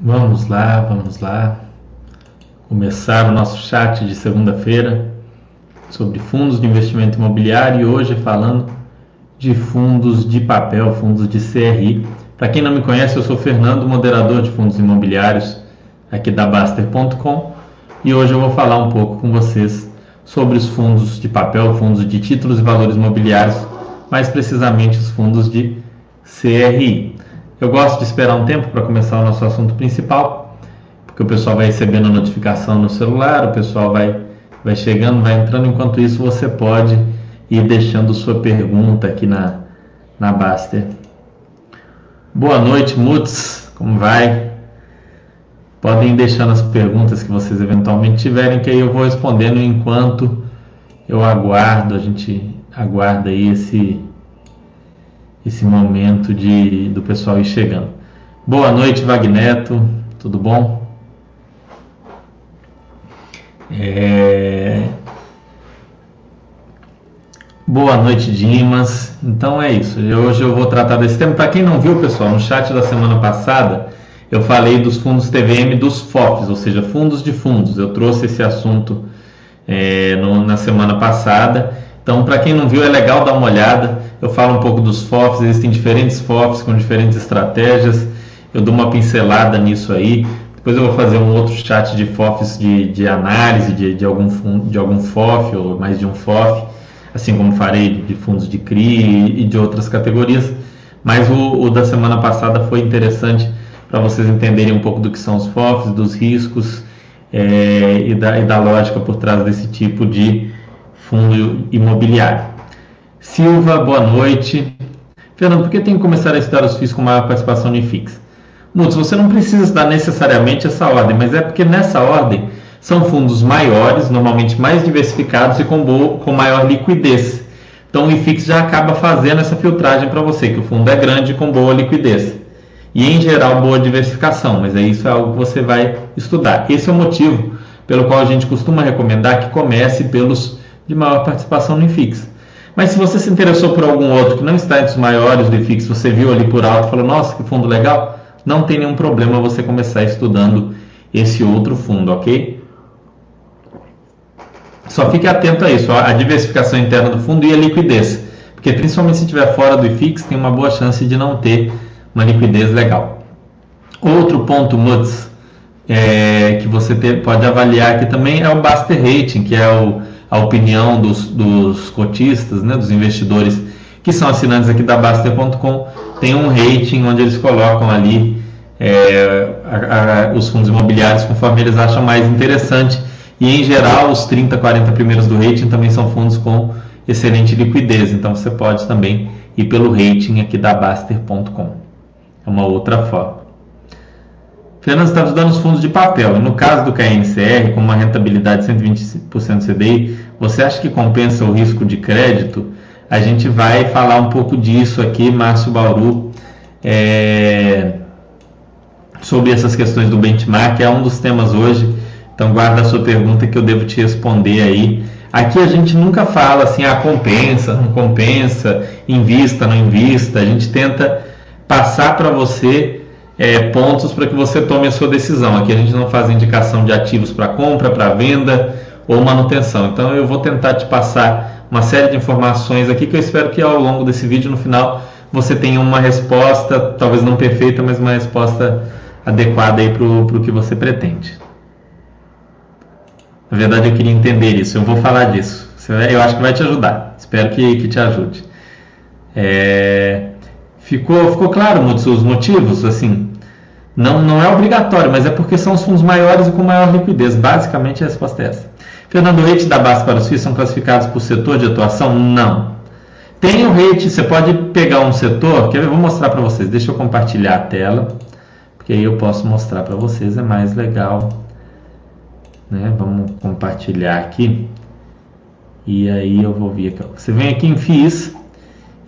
Vamos lá, vamos lá. Começar o nosso chat de segunda-feira sobre fundos de investimento imobiliário e hoje falando de fundos de papel, fundos de CRI. Para quem não me conhece, eu sou Fernando, moderador de fundos imobiliários aqui da Baster.com e hoje eu vou falar um pouco com vocês sobre os fundos de papel, fundos de títulos e valores imobiliários, mais precisamente os fundos de CRI. Eu gosto de esperar um tempo para começar o nosso assunto principal, porque o pessoal vai recebendo notificação no celular, o pessoal vai, vai chegando, vai entrando. Enquanto isso, você pode ir deixando sua pergunta aqui na, na Baster. Boa noite, Mutz, como vai? Podem deixando as perguntas que vocês eventualmente tiverem, que aí eu vou respondendo enquanto eu aguardo, a gente aguarda aí esse esse momento de do pessoal ir chegando. Boa noite, Vagneto, tudo bom? É... Boa noite, Dimas. Então é isso. Hoje eu vou tratar desse tema. Para quem não viu, pessoal, no chat da semana passada eu falei dos fundos TVM dos FOFs, ou seja, fundos de fundos. Eu trouxe esse assunto é, no, na semana passada. Então, para quem não viu, é legal dar uma olhada. Eu falo um pouco dos FOFs, existem diferentes FOFs com diferentes estratégias. Eu dou uma pincelada nisso aí. Depois eu vou fazer um outro chat de FOFs de, de análise de, de, algum de algum FOF ou mais de um FOF, assim como farei de fundos de CRI e de outras categorias. Mas o, o da semana passada foi interessante para vocês entenderem um pouco do que são os FOFs, dos riscos é, e, da, e da lógica por trás desse tipo de fundo imobiliário. Silva, boa noite. Fernando, por que tem que começar a estudar os FIIs com maior participação no IFIX? Mutos, você não precisa estudar necessariamente essa ordem, mas é porque nessa ordem são fundos maiores, normalmente mais diversificados e com, boa, com maior liquidez. Então o IFIX já acaba fazendo essa filtragem para você, que o fundo é grande com boa liquidez. E em geral boa diversificação, mas é isso é algo que você vai estudar. Esse é o motivo pelo qual a gente costuma recomendar que comece pelos de maior participação no IFIX. Mas se você se interessou por algum outro que não está entre os maiores do IFIX, você viu ali por alto e falou, nossa, que fundo legal, não tem nenhum problema você começar estudando esse outro fundo, ok? Só fique atento a isso, a diversificação interna do fundo e a liquidez, porque principalmente se estiver fora do IFIX, tem uma boa chance de não ter uma liquidez legal. Outro ponto, Muts, é, que você ter, pode avaliar aqui também é o Baster Rating, que é o a opinião dos, dos cotistas, né, dos investidores que são assinantes aqui da Baster.com, tem um rating onde eles colocam ali é, a, a, os fundos imobiliários conforme eles acham mais interessante. E em geral, os 30, 40 primeiros do rating também são fundos com excelente liquidez. Então você pode também ir pelo rating aqui da Baster.com. É uma outra forma. Fernando está estudando os fundos de papel. E no caso do KNCR, com uma rentabilidade de 120% CDI, você acha que compensa o risco de crédito? A gente vai falar um pouco disso aqui, Márcio Bauru, é, sobre essas questões do benchmark. É um dos temas hoje. Então guarda a sua pergunta que eu devo te responder aí. Aqui a gente nunca fala assim, ah, compensa, não compensa, invista, não invista. A gente tenta passar para você é, pontos para que você tome a sua decisão. Aqui a gente não faz indicação de ativos para compra, para venda ou manutenção. Então eu vou tentar te passar uma série de informações aqui que eu espero que ao longo desse vídeo, no final, você tenha uma resposta, talvez não perfeita, mas uma resposta adequada aí para o que você pretende. Na verdade, eu queria entender isso. Eu vou falar disso. Eu acho que vai te ajudar. Espero que, que te ajude. É... Ficou, ficou claro os motivos? Assim, não, não é obrigatório, mas é porque são os fundos maiores e com maior liquidez. Basicamente, a resposta é essa. Fernando, o rate da base para os FIIs são classificados por setor de atuação? Não. Tem o rate, você pode pegar um setor, que eu vou mostrar para vocês. Deixa eu compartilhar a tela, porque aí eu posso mostrar para vocês, é mais legal. Né? Vamos compartilhar aqui. E aí eu vou vir aqui. Você vem aqui em FIIs,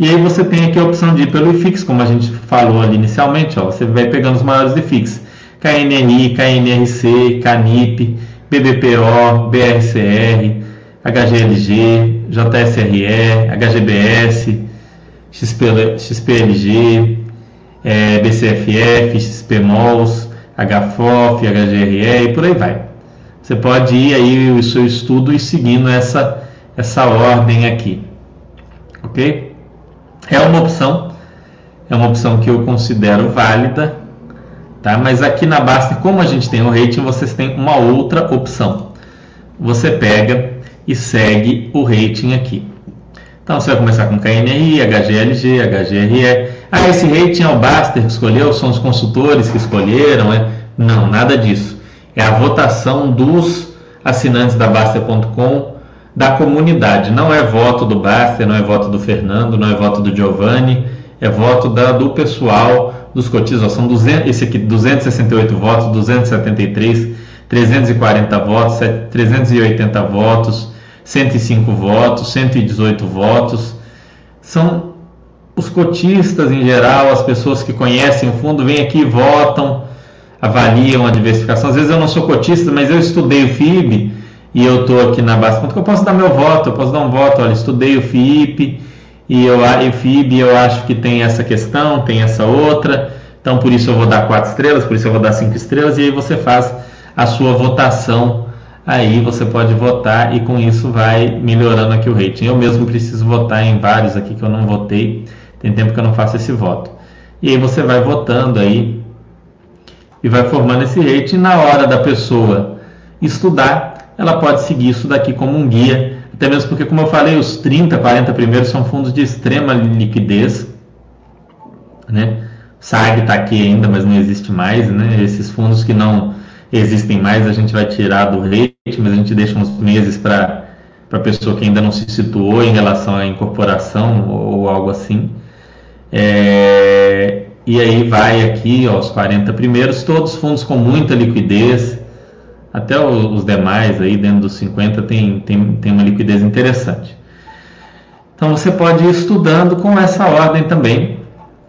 e aí você tem aqui a opção de ir pelo IFIX, como a gente falou ali inicialmente, ó, você vai pegando os maiores IFIX, KNRI, KNRC, CANIP, BBPO, BRCR, HGLG, JSRE, HGBS, XP, XPLG, é, BCFF, XPMOLs, HFOF, HGRE e por aí vai. Você pode ir aí o seu estudo e seguindo essa, essa ordem aqui. Ok? É uma opção, é uma opção que eu considero válida, tá? Mas aqui na Baster, como a gente tem o rating, vocês têm uma outra opção. Você pega e segue o rating aqui. Então você vai começar com KNRI, HGLG, HGRE. Ah, esse rating é o Baster que escolheu, são os consultores que escolheram, é? Não, nada disso. É a votação dos assinantes da Baster.com da comunidade. Não é voto do Baster, não é voto do Fernando, não é voto do Giovanni, é voto da, do pessoal, dos cotistas. São 200, esse aqui, 268 votos, 273, 340 votos, 380 votos, 105 votos, 118 votos. São os cotistas em geral, as pessoas que conhecem o fundo, vêm aqui, votam, avaliam a diversificação. Às vezes eu não sou cotista, mas eu estudei o FIB e eu estou aqui na base que eu posso dar meu voto, eu posso dar um voto, olha, estudei o FIP e eu, o FIB eu acho que tem essa questão, tem essa outra, então por isso eu vou dar quatro estrelas, por isso eu vou dar cinco estrelas, e aí você faz a sua votação aí você pode votar e com isso vai melhorando aqui o rating. Eu mesmo preciso votar em vários aqui que eu não votei, tem tempo que eu não faço esse voto. E aí você vai votando aí e vai formando esse rating. Na hora da pessoa estudar, ela pode seguir isso daqui como um guia, até mesmo porque, como eu falei, os 30, 40 primeiros são fundos de extrema liquidez, né? SAG está aqui ainda, mas não existe mais, né? Esses fundos que não existem mais, a gente vai tirar do rate, mas a gente deixa uns meses para a pessoa que ainda não se situou em relação à incorporação ou, algo assim. É, e aí vai aqui ó, os 40 primeiros, todos fundos com muita liquidez, até os demais aí dentro dos 50 tem, tem, tem uma liquidez interessante. Então você pode ir estudando com essa ordem também.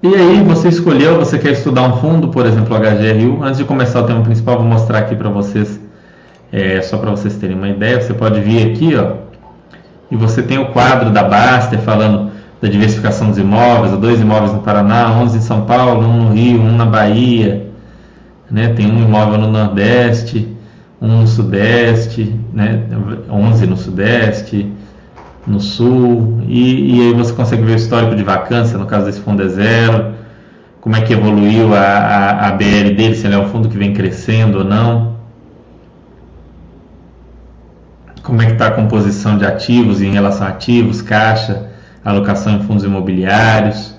E aí você escolheu, você quer estudar um fundo, por exemplo, HGRU. Antes de começar o tema principal, vou mostrar aqui para vocês, é, só para vocês terem uma ideia. Você pode vir aqui, ó, e você tem o quadro da Baster falando da diversificação dos imóveis, dois imóveis no Paraná, 11 em São Paulo, um no Rio, um na Bahia, né? Tem um imóvel no Nordeste, um no Sudeste, né? 11 no Sudeste, no sul, e, e, aí você consegue ver o histórico de vacância, no caso desse fundo é zero, como é que evoluiu a, a, a BL dele, se ele é um fundo que vem crescendo ou não, como é que está a composição de ativos em relação a ativos, caixa, alocação em fundos imobiliários,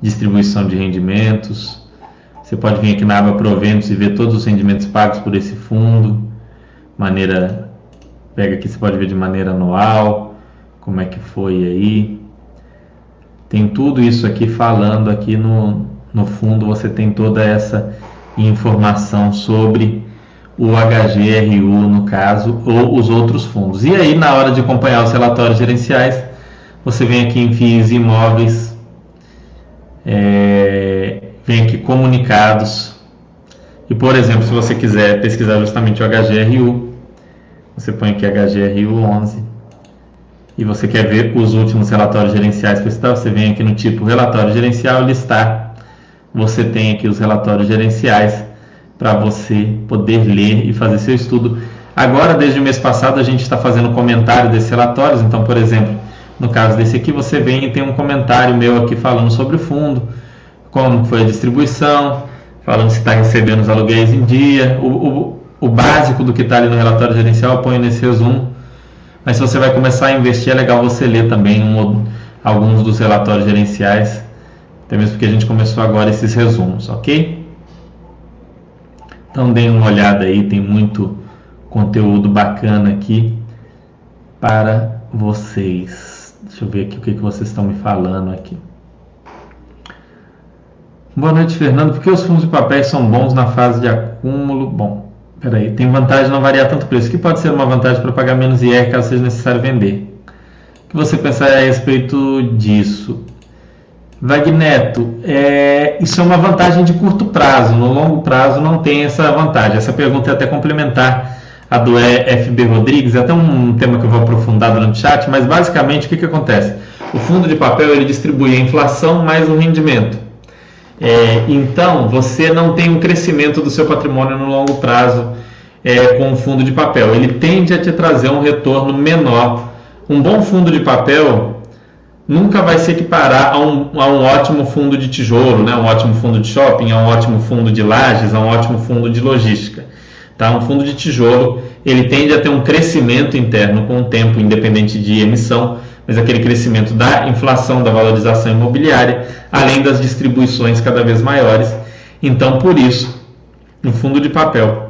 distribuição de rendimentos. Você pode vir aqui na aba proventos e ver todos os rendimentos pagos por esse fundo, maneira, pega aqui, você pode ver de maneira anual, como é que foi aí. Tem tudo isso aqui falando aqui no, no fundo, você tem toda essa informação sobre o HGRU no caso, ou os outros fundos. E aí, na hora de acompanhar os relatórios gerenciais, você vem aqui em FIIs imóveis, é, vem aqui comunicados, e por exemplo, se você quiser pesquisar justamente o HGRU, você põe aqui HGRU 11, e você quer ver os últimos relatórios gerenciais que está, você vem aqui no tipo relatório gerencial, listar. Você tem aqui os relatórios gerenciais para você poder ler e fazer seu estudo. Agora, desde o mês passado, a gente está fazendo comentário desses relatórios. Então, por exemplo, no caso desse aqui, você vem e tem um comentário meu aqui falando sobre o fundo, como foi a distribuição, falando se está recebendo os aluguéis em dia. O, o, o básico do que está ali no relatório gerencial eu ponho nesse resumo mas se você vai começar a investir, é legal você ler também um, alguns dos relatórios gerenciais, até mesmo porque a gente começou agora esses resumos, ok? Então deem uma olhada aí, tem muito conteúdo bacana aqui para vocês. Deixa eu ver aqui o que, que vocês estão me falando aqui. Boa noite, Fernando. Por que os fundos de papéis são bons na fase de acúmulo? Bom, Peraí, tem vantagem não variar tanto o preço. que pode ser uma vantagem para pagar menos IR caso seja necessário vender? O que você pensa a respeito disso? Vagneto, é, isso é uma vantagem de curto prazo. No longo prazo não tem essa vantagem. Essa pergunta é até complementar a do FB Rodrigues, é até um tema que eu vou aprofundar durante o chat, mas basicamente o que, que acontece? O fundo de papel ele distribui a inflação mais o rendimento. É, então, você não tem um crescimento do seu patrimônio no longo prazo é, com um fundo de papel. Ele tende a te trazer um retorno menor. Um bom fundo de papel nunca vai se equiparar a um, a um ótimo fundo de tijolo, né? um ótimo fundo de shopping, a um ótimo fundo de lajes, a um ótimo fundo de logística. Tá? Um fundo de tijolo ele tende a ter um crescimento interno com o tempo, independente de emissão, mas aquele crescimento da inflação, da valorização imobiliária, além das distribuições cada vez maiores. Então, por isso, o fundo de papel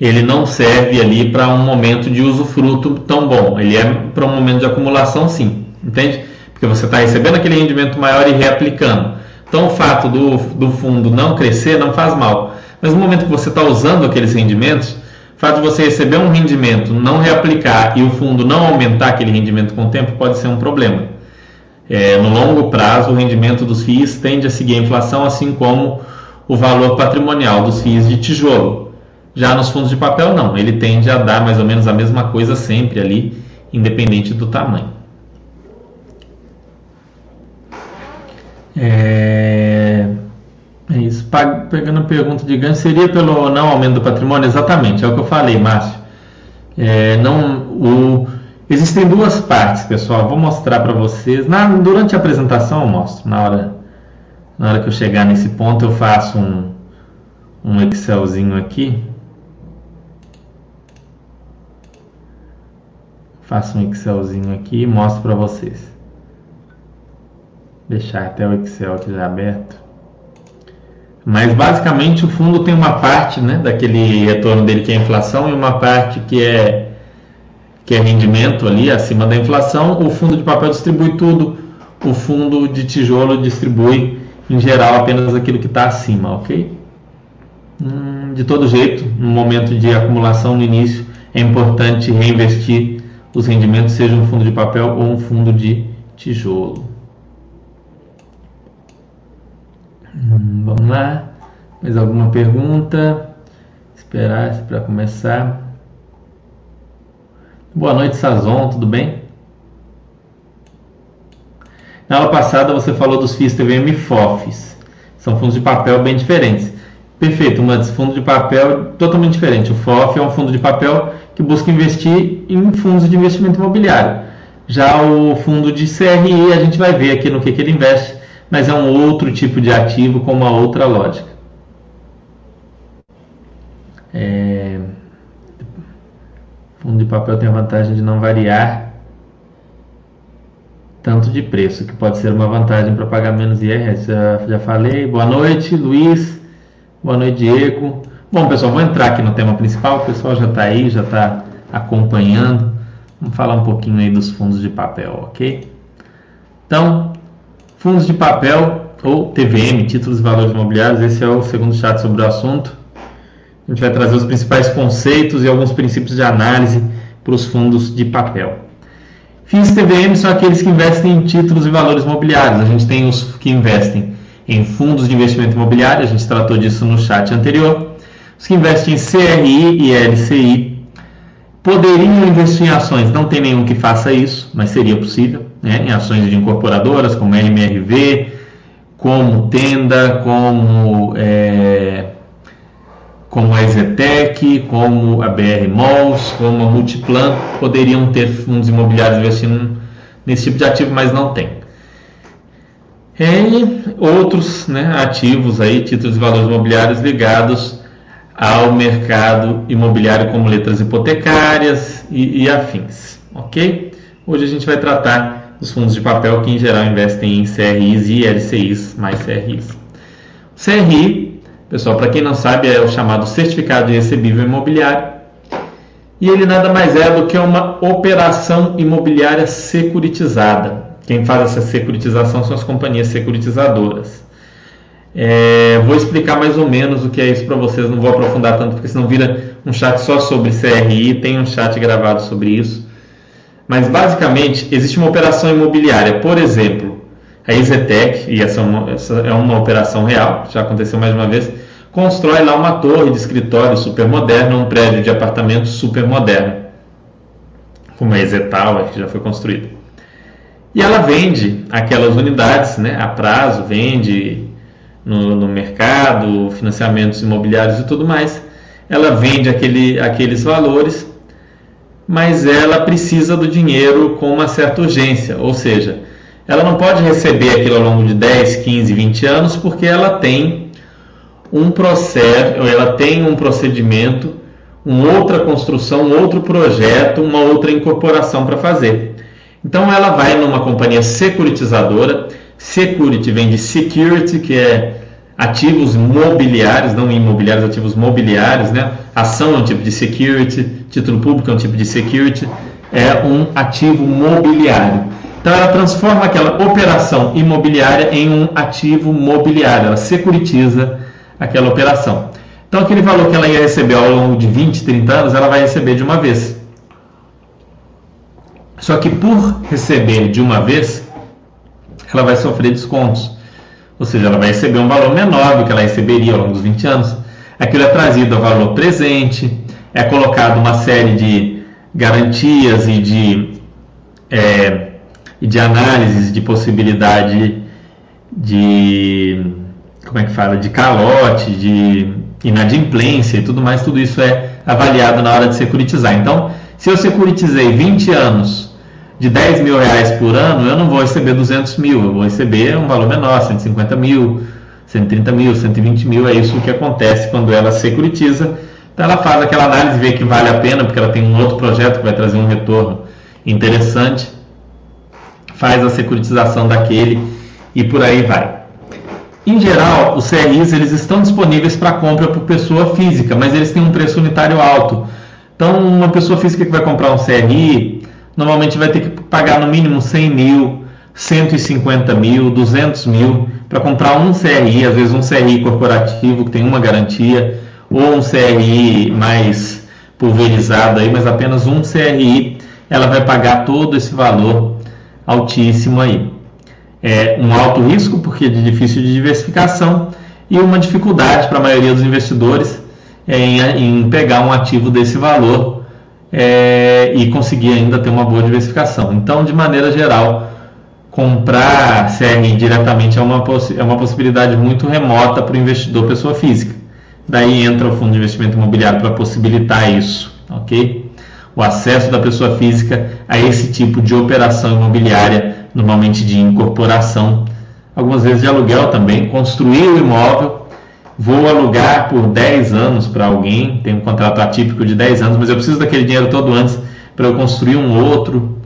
ele não serve ali para um momento de usufruto tão bom. Ele é para um momento de acumulação, sim, entende? Porque você está recebendo aquele rendimento maior e reaplicando. Então, o fato do, do fundo não crescer não faz mal. Mas no momento que você está usando aqueles rendimentos, o fato de você receber um rendimento, não reaplicar e o fundo não aumentar aquele rendimento com o tempo pode ser um problema. É, no longo prazo, o rendimento dos FIIs tende a seguir a inflação, assim como o valor patrimonial dos FIIs de tijolo. Já nos fundos de papel, não, ele tende a dar mais ou menos a mesma coisa sempre ali, independente do tamanho. É... É isso. Pegando a pergunta de ganho, seria pelo não aumento do patrimônio? Exatamente, é o que eu falei, Márcio. É, não, o, existem duas partes, pessoal. Vou mostrar para vocês. Na, durante a apresentação eu mostro. Na hora, na hora que eu chegar nesse ponto, eu faço um, um Excelzinho aqui. Faço um Excelzinho aqui e mostro para vocês. Deixar até o Excel aqui já aberto. Mas basicamente o fundo tem uma parte né, daquele retorno dele que é inflação e uma parte que é, que é rendimento ali acima da inflação. O fundo de papel distribui tudo, o fundo de tijolo distribui em geral apenas aquilo que está acima, ok? Hum, de todo jeito, no momento de acumulação no início, é importante reinvestir os rendimentos, seja um fundo de papel ou um fundo de tijolo. Vamos lá. Mais alguma pergunta? Esperar para começar. Boa noite, Sazon, tudo bem? Na aula passada você falou dos FIIs TVM FOFs. São fundos de papel bem diferentes. Perfeito, mas fundo de papel totalmente diferente. O FOF é um fundo de papel que busca investir em fundos de investimento imobiliário. Já o fundo de CRI, a gente vai ver aqui no que, que ele investe mas é um outro tipo de ativo com uma outra lógica. É... Fundo de papel tem a vantagem de não variar tanto de preço, que pode ser uma vantagem para pagar menos IRS. Já, já falei. Boa noite, Luiz. Boa noite, Diego. Bom, pessoal, vou entrar aqui no tema principal. O pessoal já está aí, já está acompanhando. Vamos falar um pouquinho aí dos fundos de papel, ok? Então, Fundos de papel ou TVM, títulos e valores imobiliários, esse é o segundo chat sobre o assunto. A gente vai trazer os principais conceitos e alguns princípios de análise para os fundos de papel. FIIs TVM são aqueles que investem em títulos e valores imobiliários. A gente tem os que investem em fundos de investimento imobiliário, a gente tratou disso no chat anterior. Os que investem em CRI e LCI poderiam investir em ações, não tem nenhum que faça isso, mas seria possível né, em ações de incorporadoras como MRV, como Tenda, como, é, como a Ezetec, como a BR Malls, como a Multiplan, poderiam ter fundos imobiliários investindo nesse tipo de ativo, mas não tem. E outros né, ativos aí, títulos de valores imobiliários ligados ao mercado imobiliário como letras hipotecárias e, e afins, ok? Hoje a gente vai tratar os fundos de papel que em geral investem em CRIs e LCIs mais CRIs. CRI, pessoal, para quem não sabe, é o chamado Certificado de Recebível Imobiliário e ele nada mais é do que uma operação imobiliária securitizada. Quem faz essa securitização são as companhias securitizadoras. É, vou explicar mais ou menos o que é isso para vocês, não vou aprofundar tanto, porque senão vira um chat só sobre CRI, tem um chat gravado sobre isso. Mas basicamente existe uma operação imobiliária, por exemplo, a Ezetec, e essa é, uma, essa é uma operação real, já aconteceu mais uma vez, constrói lá uma torre de escritório super moderna, um prédio de apartamentos super moderno, como a Ezetal, que já foi construída. E ela vende aquelas unidades né, a prazo, vende no, no mercado, financiamentos imobiliários e tudo mais. Ela vende aquele, aqueles valores, mas ela precisa do dinheiro com uma certa urgência, ou seja, ela não pode receber aquilo ao longo de 10, 15, 20 anos porque ela tem um processo, ela tem um procedimento, uma outra construção, um outro projeto, uma outra incorporação para fazer. Então ela vai numa companhia securitizadora, security vem de security, que é ativos mobiliários, não imobiliários, ativos mobiliários, né? Ação é um tipo de security, título público é um tipo de security, é um ativo mobiliário. Então ela transforma aquela operação imobiliária em um ativo mobiliário, ela securitiza aquela operação. Então aquele valor que ela ia receber ao longo de 20, 30 anos, ela vai receber de uma vez. Só que por receber de uma vez, ela vai sofrer descontos. Ou seja, ela vai receber um valor menor do que ela receberia ao longo dos 20 anos. Aquilo é trazido a valor presente, é colocado uma série de garantias e de é, de análises de possibilidade de como é que fala de calote, de inadimplência e tudo mais, tudo isso é avaliado na hora de securitizar. Então, se eu securitizei 20 anos de 10 mil reais por ano, eu não vou receber 200 mil, eu vou receber um valor menor, 150 mil, 130 mil, 120 mil, é isso que acontece quando ela securitiza. Então ela faz aquela análise, vê que vale a pena, porque ela tem um outro projeto que vai trazer um retorno interessante faz a securitização daquele e por aí vai. Em geral, os CRIs eles estão disponíveis para compra por pessoa física, mas eles têm um preço unitário alto. Então, uma pessoa física que vai comprar um CRI, normalmente vai ter que pagar no mínimo 100 mil, 150 mil, 200 mil para comprar um CRI, às vezes um CRI corporativo que tem uma garantia, ou um CRI mais pulverizado aí, mas apenas um CRI, ela vai pagar todo esse valor altíssimo aí. É um alto risco, porque é difícil de diversificação, e uma dificuldade para a maioria dos investidores em, em pegar um ativo desse valor é, e conseguir ainda ter uma boa diversificação. Então, de maneira geral, comprar CRI diretamente é uma, é uma possibilidade muito remota para o investidor pessoa física. Daí entra o fundo de investimento imobiliário para possibilitar isso, ok? o acesso da pessoa física a esse tipo de operação imobiliária, normalmente de incorporação, algumas vezes de aluguel também, construir o imóvel, vou alugar por 10 anos para alguém, tem um contrato atípico de 10 anos, mas eu preciso daquele dinheiro todo antes para eu construir um outro,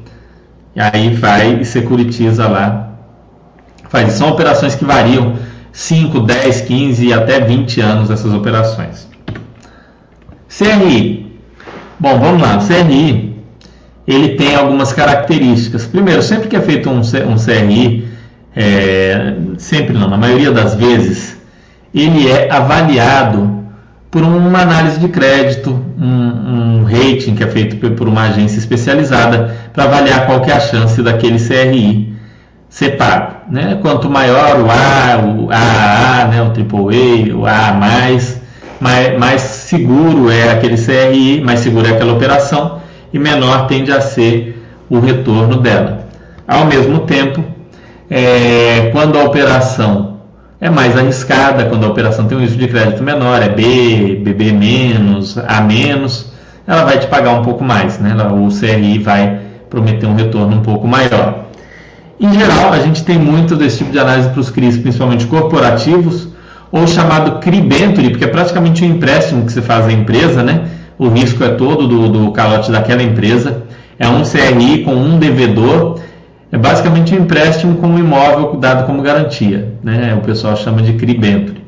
e aí vai e securitiza lá. Faz. São operações que variam 5, 10, 15 e até 20 anos essas operações. CRI, Bom, vamos lá. O CRI ele tem algumas características. Primeiro, sempre que é feito um, CRI, é, sempre não, na maioria das vezes, ele é avaliado por uma análise de crédito, um, um rating que é feito por uma agência especializada para avaliar qual é a chance daquele CRI ser pago. Né? Quanto maior o A, o AAA, né? o AAA, o A+, mais, mais seguro é aquele CRI, mais seguro é aquela operação e menor tende a ser o retorno dela. Ao mesmo tempo, é, quando a operação é mais arriscada, quando a operação tem um risco de crédito menor, é B, BB menos, A menos, ela vai te pagar um pouco mais, né? O CRI vai prometer um retorno um pouco maior. Em geral, a gente tem muito desse tipo de análise para os CRIs, principalmente corporativos, ou chamado CRIBenture, porque é praticamente um empréstimo que se faz à empresa, né? O risco é todo do, do calote daquela empresa. É um CRI com um devedor. É basicamente um empréstimo com um imóvel dado como garantia, né? O pessoal chama de CRIBenture.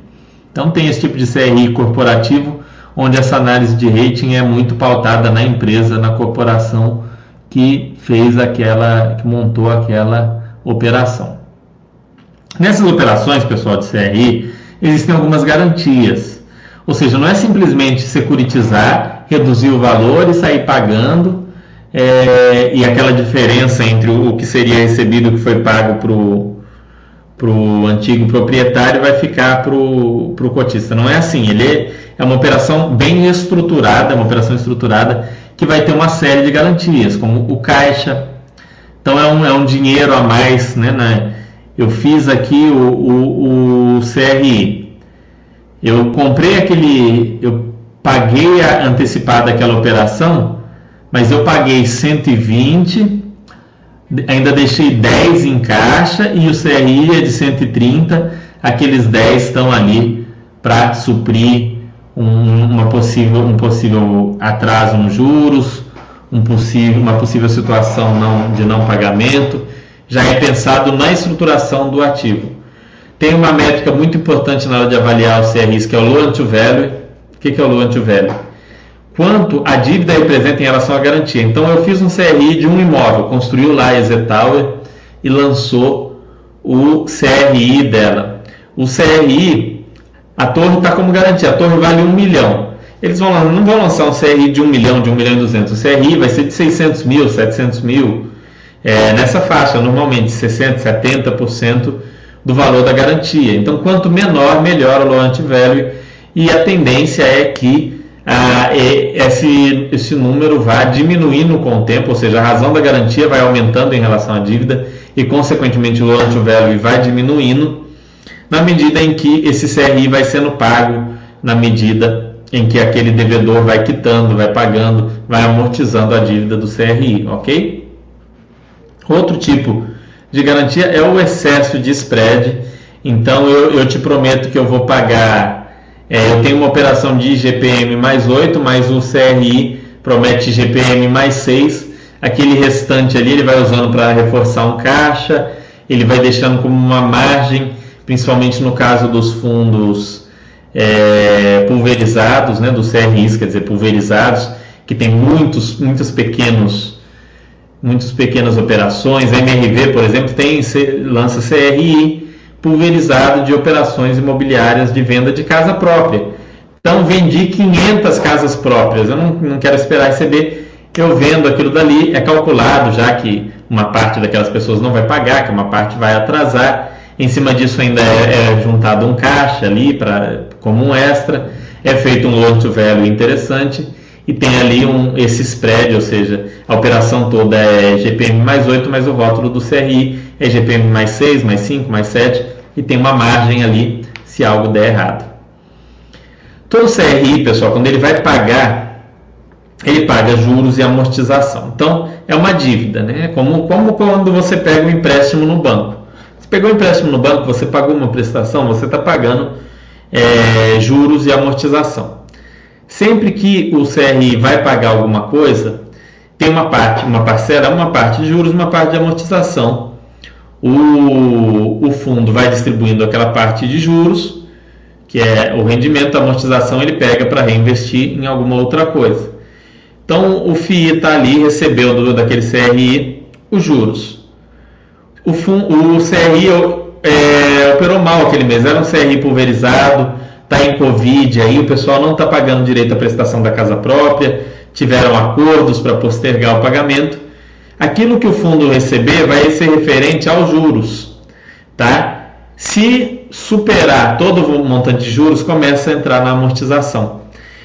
Então tem esse tipo de CRI corporativo, onde essa análise de rating é muito pautada na empresa, na corporação que fez aquela, que montou aquela operação. Nessas operações, pessoal de CRI, existem algumas garantias. Ou seja, não é simplesmente securitizar, reduzir o valor e sair pagando, é, e aquela diferença entre o que seria recebido e o que foi pago para o antigo proprietário vai ficar para o cotista. Não é assim, ele é, é uma operação bem estruturada, uma operação estruturada que vai ter uma série de garantias, como o caixa. Então é um, é um dinheiro a mais né, né eu fiz aqui o, o, o CRI. Eu comprei aquele, eu paguei antecipada aquela operação, mas eu paguei 120, ainda deixei 10 em caixa e o CRI é de 130, aqueles 10 estão ali para suprir um, uma possível, um possível atraso nos juros, um possível, uma possível situação não, de não pagamento, já é pensado na estruturação do ativo. Tem uma métrica muito importante na hora de avaliar o CRIs, que é o loan to value. O que é o loan to value? Quanto a dívida representa em relação à garantia. Então eu fiz um CRI de um imóvel, construiu lá a Exetower e lançou o CRI dela. O CRI, a torre está como garantia, a torre vale um milhão eles vão, não vão lançar um CRI de 1 milhão, de 1 milhão e 200. O CRI vai ser de 600 mil, 700 mil, é, nessa faixa, normalmente 60%, 70% do valor da garantia. Então, quanto menor, melhor o loan value e a tendência é que ah, esse, esse número vá diminuindo com o tempo, ou seja, a razão da garantia vai aumentando em relação à dívida e, consequentemente, o loan value vai diminuindo na medida em que esse CRI vai sendo pago na medida em que aquele devedor vai quitando, vai pagando, vai amortizando a dívida do CRI, ok? Outro tipo de garantia é o excesso de spread. Então eu, eu te prometo que eu vou pagar. É, eu tenho uma operação de IGPM mais 8, mas o CRI promete IGPM mais 6. Aquele restante ali ele vai usando para reforçar um caixa, ele vai deixando como uma margem, principalmente no caso dos fundos é, pulverizados, né, dos CRIs, quer dizer, pulverizados, que tem muitos, muitos pequenos, muitas pequenas operações. A MRV, por exemplo, tem lança CRI pulverizado de operações imobiliárias de venda de casa própria. Então, vendi 500 casas próprias. Eu não, não quero esperar receber. Eu vendo aquilo dali, é calculado já que uma parte daquelas pessoas não vai pagar, que uma parte vai atrasar. Em cima disso ainda é, é juntado um caixa ali para como um extra, é feito um loan to value interessante e tem ali um, esse spread, ou seja, a operação toda é GPM mais 8, mas o rótulo do CRI é GPM mais 6, mais 5, mais 7 e tem uma margem ali se algo der errado. Todo CRI, pessoal, quando ele vai pagar, ele paga juros e amortização. Então, é uma dívida, né? Como, como quando você pega um empréstimo no banco pegou um empréstimo no banco, você pagou uma prestação, você está pagando é, juros e amortização. Sempre que o CRI vai pagar alguma coisa, tem uma parte, uma parcela, uma parte de juros, uma parte de amortização. O, o fundo vai distribuindo aquela parte de juros, que é o rendimento, a amortização ele pega para reinvestir em alguma outra coisa. Então o FII está ali, recebeu daquele CRI os juros o, o CRI é, operou mal aquele mês, era um CRI pulverizado, está em Covid aí, o pessoal não está pagando direito à prestação da casa própria, tiveram acordos para postergar o pagamento. Aquilo que o fundo receber vai ser referente aos juros, tá? Se superar todo o montante de juros, começa a entrar na amortização.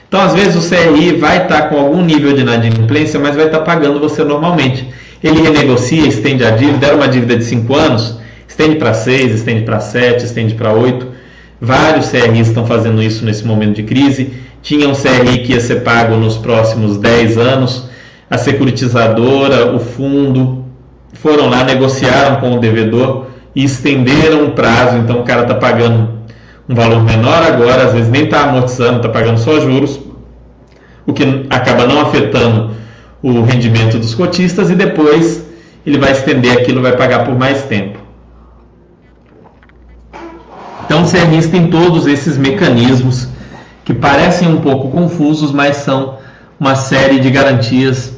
Então, às vezes, o CRI vai estar tá com algum nível de inadimplência, mas vai estar tá pagando você normalmente ele renegocia, estende a dívida, era uma dívida de 5 anos, estende para 6, estende para 7, estende para 8. Vários CRIs estão fazendo isso nesse momento de crise. Tinha um CRI que ia ser pago nos próximos 10 anos. A securitizadora, o fundo, foram lá, negociaram com o devedor e estenderam o prazo. Então o cara está pagando um valor menor agora, às vezes nem está amortizando, está pagando só juros, o que acaba não afetando o rendimento dos cotistas e depois ele vai estender aquilo, vai pagar por mais tempo. Então, CRIs tem todos esses mecanismos que parecem um pouco confusos, mas são uma série de garantias.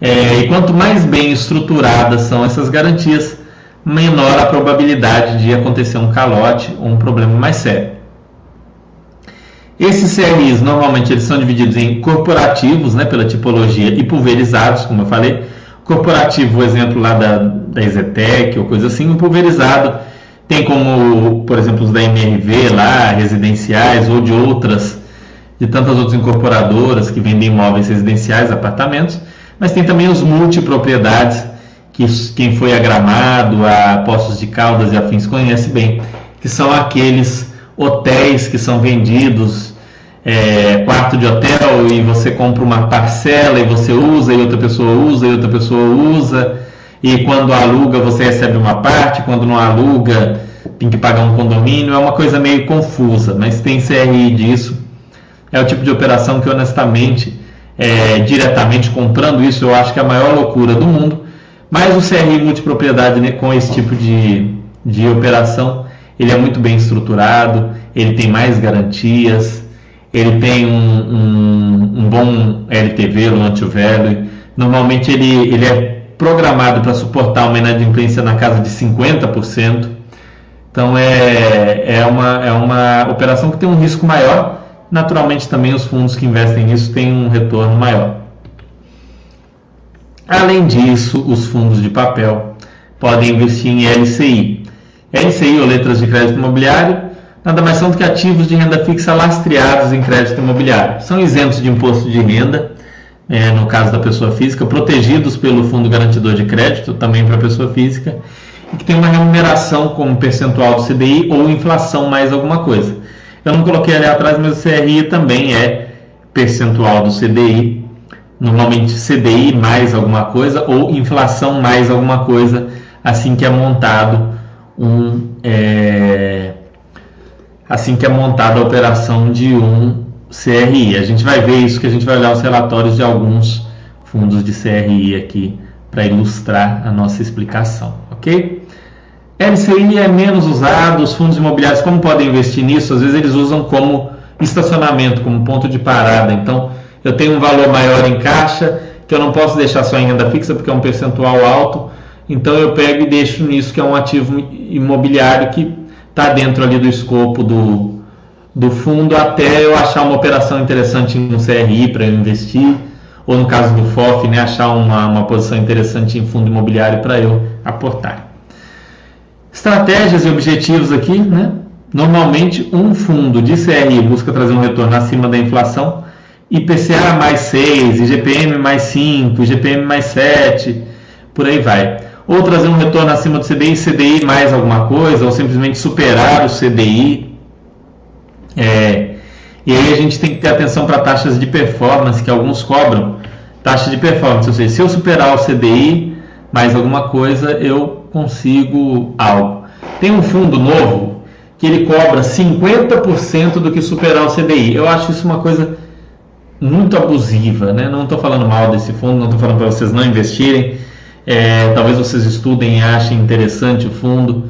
É, e quanto mais bem estruturadas são essas garantias, menor a probabilidade de acontecer um calote ou um problema mais sério. Esses CRIs normalmente eles são divididos em corporativos, né, pela tipologia, e pulverizados, como eu falei. Corporativo, o exemplo lá da, da Exetec ou coisa assim, o pulverizado tem como, por exemplo, os da MRV lá, residenciais ou de outras, de tantas outras incorporadoras que vendem imóveis residenciais, apartamentos, mas tem também os multipropriedades, que que quem foi a Gramado, a Poços de Caldas e afins conhece bem, que são aqueles hotéis que são vendidos é, quarto de hotel e você compra uma parcela e você usa e outra pessoa usa e outra pessoa usa e quando aluga você recebe uma parte, quando não aluga tem que pagar um condomínio, é uma coisa meio confusa, mas tem CRI disso. É o tipo de operação que honestamente, é, diretamente comprando isso, eu acho que é a maior loucura do mundo. Mas o CRI multipropriedade né, com esse tipo de, de operação, ele é muito bem estruturado, ele tem mais garantias, ele tem um, um, um bom LTV, Loan to Value. Normalmente ele, ele é programado para suportar uma inadimplência na casa de 50%. Então é, é, uma, é uma operação que tem um risco maior. Naturalmente também os fundos que investem nisso têm um retorno maior. Além disso, os fundos de papel podem investir em LCI. LCI ou letras de crédito imobiliário nada mais são do que ativos de renda fixa lastreados em crédito imobiliário. São isentos de imposto de renda, é, no caso da pessoa física, protegidos pelo Fundo Garantidor de Crédito, também para a pessoa física, e que tem uma remuneração como percentual do CDI ou inflação mais alguma coisa. Eu não coloquei ali atrás, mas o CRI também é percentual do CDI, normalmente CDI mais alguma coisa ou inflação mais alguma coisa, assim que é montado um. É assim que é montada a operação de um CRI. A gente vai ver isso que a gente vai olhar os relatórios de alguns fundos de CRI aqui para ilustrar a nossa explicação, ok? LCI é menos usado, os fundos imobiliários como podem investir nisso? Às vezes eles usam como estacionamento, como ponto de parada. Então, eu tenho um valor maior em caixa que eu não posso deixar só em renda fixa porque é um percentual alto. Então eu pego e deixo nisso que é um ativo imobiliário que está dentro ali do escopo do, do fundo até eu achar uma operação interessante um CRI para eu investir, ou no caso do FOF, né, achar uma, uma posição interessante em fundo imobiliário para eu aportar. Estratégias e objetivos aqui, né? Normalmente um fundo de CRI busca trazer um retorno acima da inflação, IPCA mais 6, IGPM mais 5, IGPM mais 7, por aí vai ou trazer um retorno acima do CDI, CDI mais alguma coisa, ou simplesmente superar o CDI. É, e aí a gente tem que ter atenção para taxas de performance que alguns cobram. Taxa de performance, ou seja, se eu superar o CDI mais alguma coisa, eu consigo algo. Tem um fundo novo que ele cobra 50% do que superar o CDI. Eu acho isso uma coisa muito abusiva, né? Não estou falando mal desse fundo, não estou falando para vocês não investirem, é, talvez vocês estudem e achem interessante o fundo.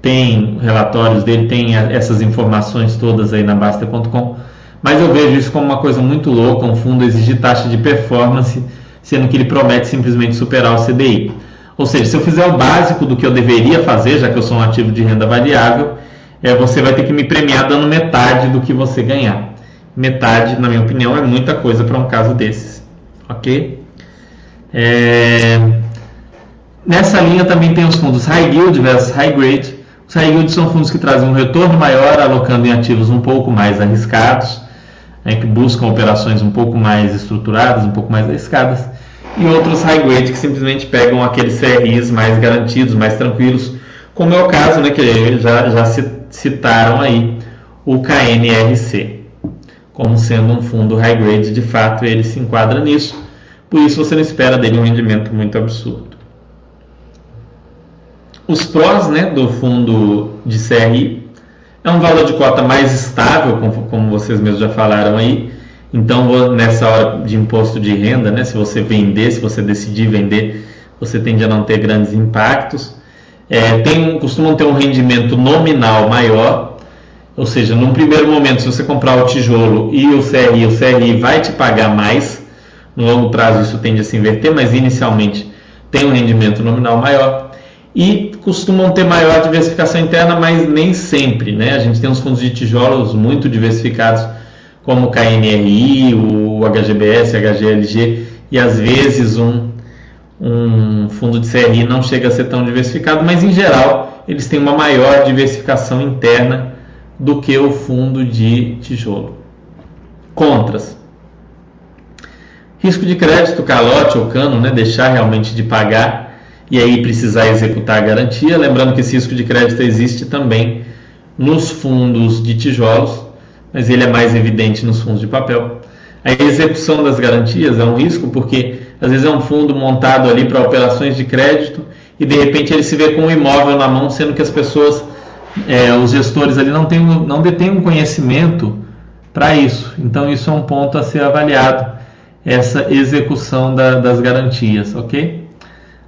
Tem relatórios dele, tem essas informações todas aí na Basta.com. Mas eu vejo isso como uma coisa muito louca, um fundo exigir taxa de performance, sendo que ele promete simplesmente superar o CDI. Ou seja, se eu fizer o básico do que eu deveria fazer, já que eu sou um ativo de renda variável, é, você vai ter que me premiar dando metade do que você ganhar. Metade, na minha opinião, é muita coisa para um caso desses. Ok? É... Nessa linha também tem os fundos High Yield versus High Grade. Yield são fundos que trazem um retorno maior, alocando em ativos um pouco mais arriscados, né, que buscam operações um pouco mais estruturadas, um pouco mais arriscadas, e outros High Grade que simplesmente pegam aqueles CRIs mais garantidos, mais tranquilos, como é o caso né, que já, já citaram aí, o KNRC, como sendo um fundo High Grade, de fato ele se enquadra nisso, por isso você não espera dele um rendimento muito absurdo. Os prós né, do fundo de CRI é um valor de cota mais estável, como, vocês mesmos já falaram aí. Então, nessa hora de imposto de renda, né, se você vender, se você decidir vender, você tende a não ter grandes impactos. É, tem, costumam ter um rendimento nominal maior, ou seja, num primeiro momento, se você comprar o tijolo e o CRI, o CRI vai te pagar mais. No longo prazo, isso tende a se inverter, mas inicialmente tem um rendimento nominal maior e costumam ter maior diversificação interna, mas nem sempre. Né? A gente tem uns fundos de tijolos muito diversificados, como o KNRI, o HGBS, HGLG, e às vezes um, um fundo de CRI não chega a ser tão diversificado, mas em geral eles têm uma maior diversificação interna do que o fundo de tijolo. Contras. Risco de crédito, calote ou cano, né? deixar realmente de pagar e aí precisar executar a garantia. Lembrando que esse risco de crédito existe também nos fundos de tijolos, mas ele é mais evidente nos fundos de papel. A execução das garantias é um risco porque às vezes é um fundo montado ali para operações de crédito e de repente ele se vê com um imóvel na mão, sendo que as pessoas, é, os gestores ali não, tem, não detêm um conhecimento para isso. Então isso é um ponto a ser avaliado, essa execução da, das garantias, ok?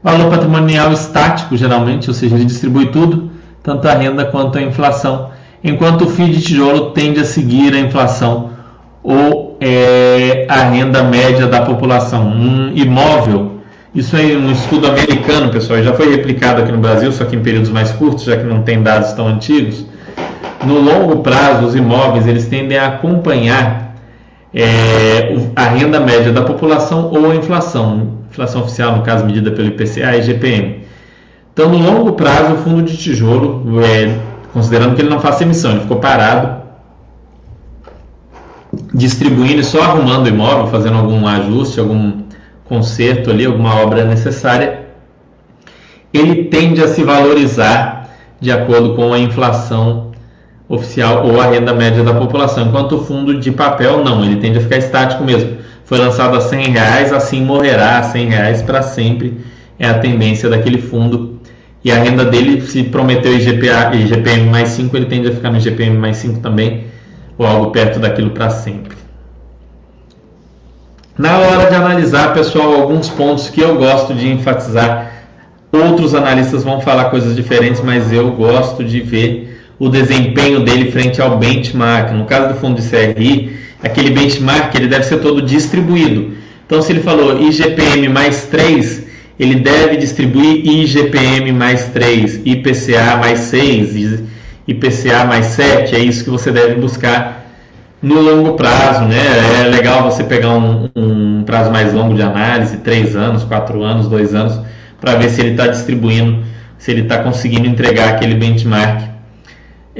Valor patrimonial estático, geralmente, ou seja, ele distribui tudo, tanto a renda quanto a inflação, enquanto o FII de tijolo tende a seguir a inflação ou é, a renda média da população. Um imóvel, isso é um estudo americano, pessoal, já foi replicado aqui no Brasil, só que em períodos mais curtos, já que não tem dados tão antigos. No longo prazo, os imóveis eles tendem a acompanhar é, a renda média da população ou a inflação, inflação oficial, no caso, medida pelo IPCA e GPM. Então, no longo prazo, o fundo de tijolo, é, considerando que ele não faça emissão, ele ficou parado, distribuindo e só arrumando o imóvel, fazendo algum ajuste, algum conserto ali, alguma obra necessária, ele tende a se valorizar de acordo com a inflação oficial ou a renda média da população, enquanto o fundo de papel não, ele tende a ficar estático mesmo. Foi lançado a 100 reais, assim morrerá a 100 reais para sempre, é a tendência daquele fundo. E a renda dele, se prometeu IGPA, IGPM mais 5, ele tende a ficar no IGPM mais 5 também, ou algo perto daquilo para sempre. Na hora de analisar, pessoal, alguns pontos que eu gosto de enfatizar. Outros analistas vão falar coisas diferentes, mas eu gosto de ver o desempenho dele frente ao benchmark. No caso do fundo de CRI, aquele benchmark ele deve ser todo distribuído. Então, se ele falou IGPM mais 3, ele deve distribuir IGPM mais 3, IPCA mais 6, IPCA mais 7. É isso que você deve buscar no longo prazo. Né? É legal você pegar um, um prazo mais longo de análise, 3 anos, 4 anos, 2 anos, para ver se ele está distribuindo, se ele está conseguindo entregar aquele benchmark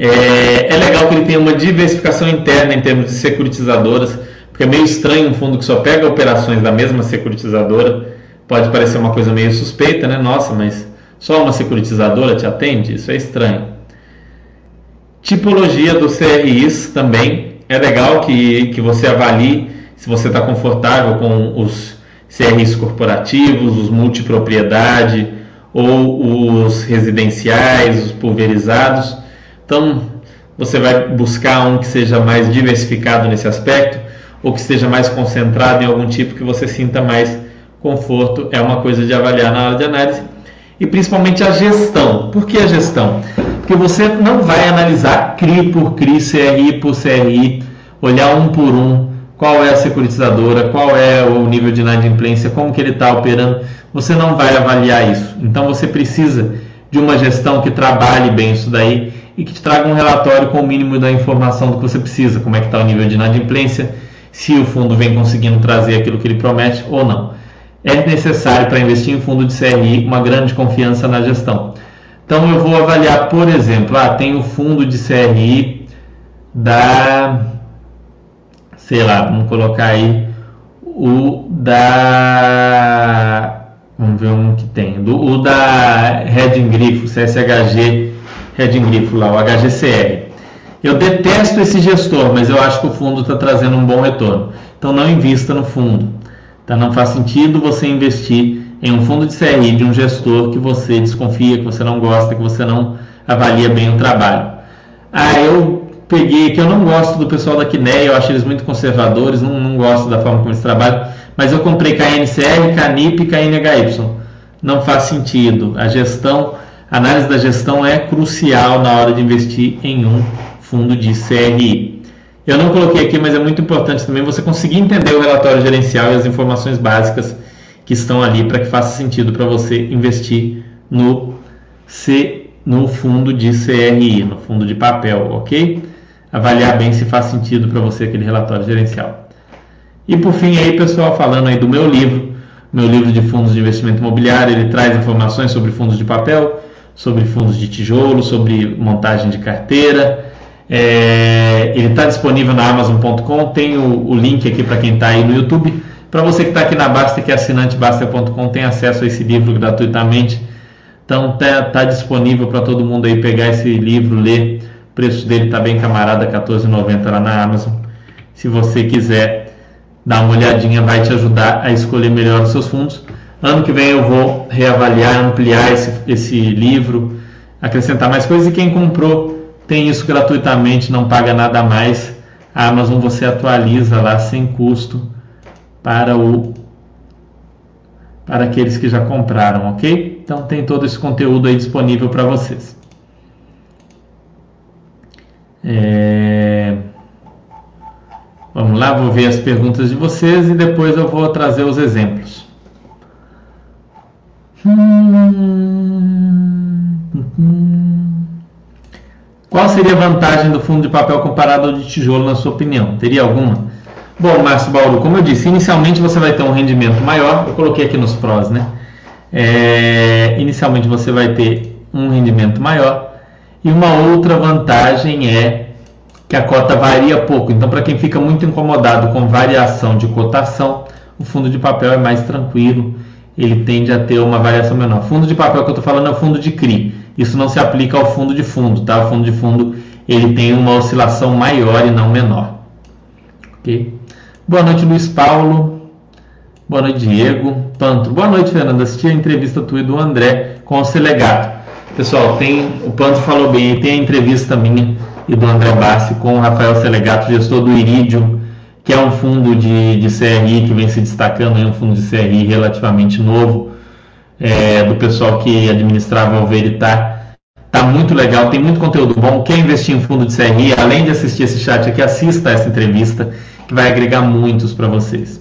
é, é, legal que ele tenha uma diversificação interna em termos de securitizadoras, porque é meio estranho um fundo que só pega operações da mesma securitizadora. Pode parecer uma coisa meio suspeita, né? Nossa, mas só uma securitizadora te atende? Isso é estranho. Tipologia dos CRIs também. É legal que, que você avalie se você está confortável com os CRIs corporativos, os multipropriedade ou os residenciais, os pulverizados então, você vai buscar um que seja mais diversificado nesse aspecto ou que esteja mais concentrado em algum tipo que você sinta mais conforto. É uma coisa de avaliar na hora de análise. E principalmente a gestão. Por que a gestão? Porque você não vai analisar CRI por CRI, CRI por CRI, olhar um por um, qual é a securitizadora, qual é o nível de inadimplência, como que ele está operando. Você não vai avaliar isso. Então você precisa de uma gestão que trabalhe bem isso daí e que te traga um relatório com o mínimo da informação do que você precisa, como é que está o nível de inadimplência, se o fundo vem conseguindo trazer aquilo que ele promete ou não. É necessário para investir em fundo de CRI uma grande confiança na gestão. Então eu vou avaliar, por exemplo, ah, tem o fundo de CRI da, sei lá, vamos colocar aí o da, vamos ver um que tem, do, o da Red Grifo, CSHG Reding Grifo lá, o HGCR. Eu detesto esse gestor, mas eu acho que o fundo está trazendo um bom retorno. Então não invista no fundo. Tá? Não faz sentido você investir em um fundo de CRI de um gestor que você desconfia, que você não gosta, que você não avalia bem o trabalho. Ah, eu peguei que eu não gosto do pessoal da Quineia, eu acho eles muito conservadores, não, não gosto da forma como eles trabalham, mas eu comprei KNCR, KNIP e KNHY. Não faz sentido. A gestão análise da gestão é crucial na hora de investir em um fundo de CRI. Eu não coloquei aqui, mas é muito importante também você conseguir entender o relatório gerencial e as informações básicas que estão ali para que faça sentido para você investir no C, no fundo de CRI, no fundo de papel, ok? Avaliar bem se faz sentido para você aquele relatório gerencial. E por fim aí, pessoal, falando aí do meu livro, meu livro de fundos de investimento imobiliário, ele traz informações sobre fundos de papel, sobre fundos de tijolo, sobre montagem de carteira. É, ele está disponível na Amazon.com. Tem o, o, link aqui para quem está aí no YouTube. Para você que está aqui na Basta, que é assinante Basta.com, tem acesso a esse livro gratuitamente Então tá, tá disponível para todo mundo aí pegar esse livro, ler. O preço dele tá bem camarada, R$14,90 lá na Amazon. Se você quiser dar uma olhadinha, vai te ajudar a escolher melhor os seus fundos. Ano que vem eu vou reavaliar, ampliar esse, esse livro, acrescentar mais coisas e quem comprou tem isso gratuitamente, não paga nada mais. A Amazon você atualiza lá sem custo para o para aqueles que já compraram, ok? Então tem todo esse conteúdo aí disponível para vocês. É... Vamos lá, vou ver as perguntas de vocês e depois eu vou trazer os exemplos. Qual seria a vantagem do fundo de papel comparado ao de tijolo, na sua opinião? Teria alguma? Bom, Márcio Bauru, como eu disse, inicialmente você vai ter um rendimento maior. Eu coloquei aqui nos prós, né? É, inicialmente você vai ter um rendimento maior. E uma outra vantagem é que a cota varia pouco. Então, para quem fica muito incomodado com variação de cotação, o fundo de papel é mais tranquilo ele tende a ter uma variação menor. Fundo de papel que eu estou falando é o fundo de CRI. Isso não se aplica ao fundo de fundo, tá? O fundo de fundo ele tem uma oscilação maior e não menor. Ok? Boa noite, Luiz Paulo. Boa noite, Diego. Pantro. Boa noite, Fernando. Assisti a entrevista tua e do André com o Selegato. Pessoal, tem, o Pantro falou bem, tem a entrevista minha e do André Bassi com o Rafael Selegato, gestor do Iridium que é um fundo de, de CRI que vem se destacando, é um fundo de CRI relativamente novo, é, do pessoal que administrava o Veritar. Tá muito legal, tem muito conteúdo bom. Quem investir em fundo de CRI, além de assistir esse chat aqui, assista essa entrevista, que vai agregar muitos para vocês.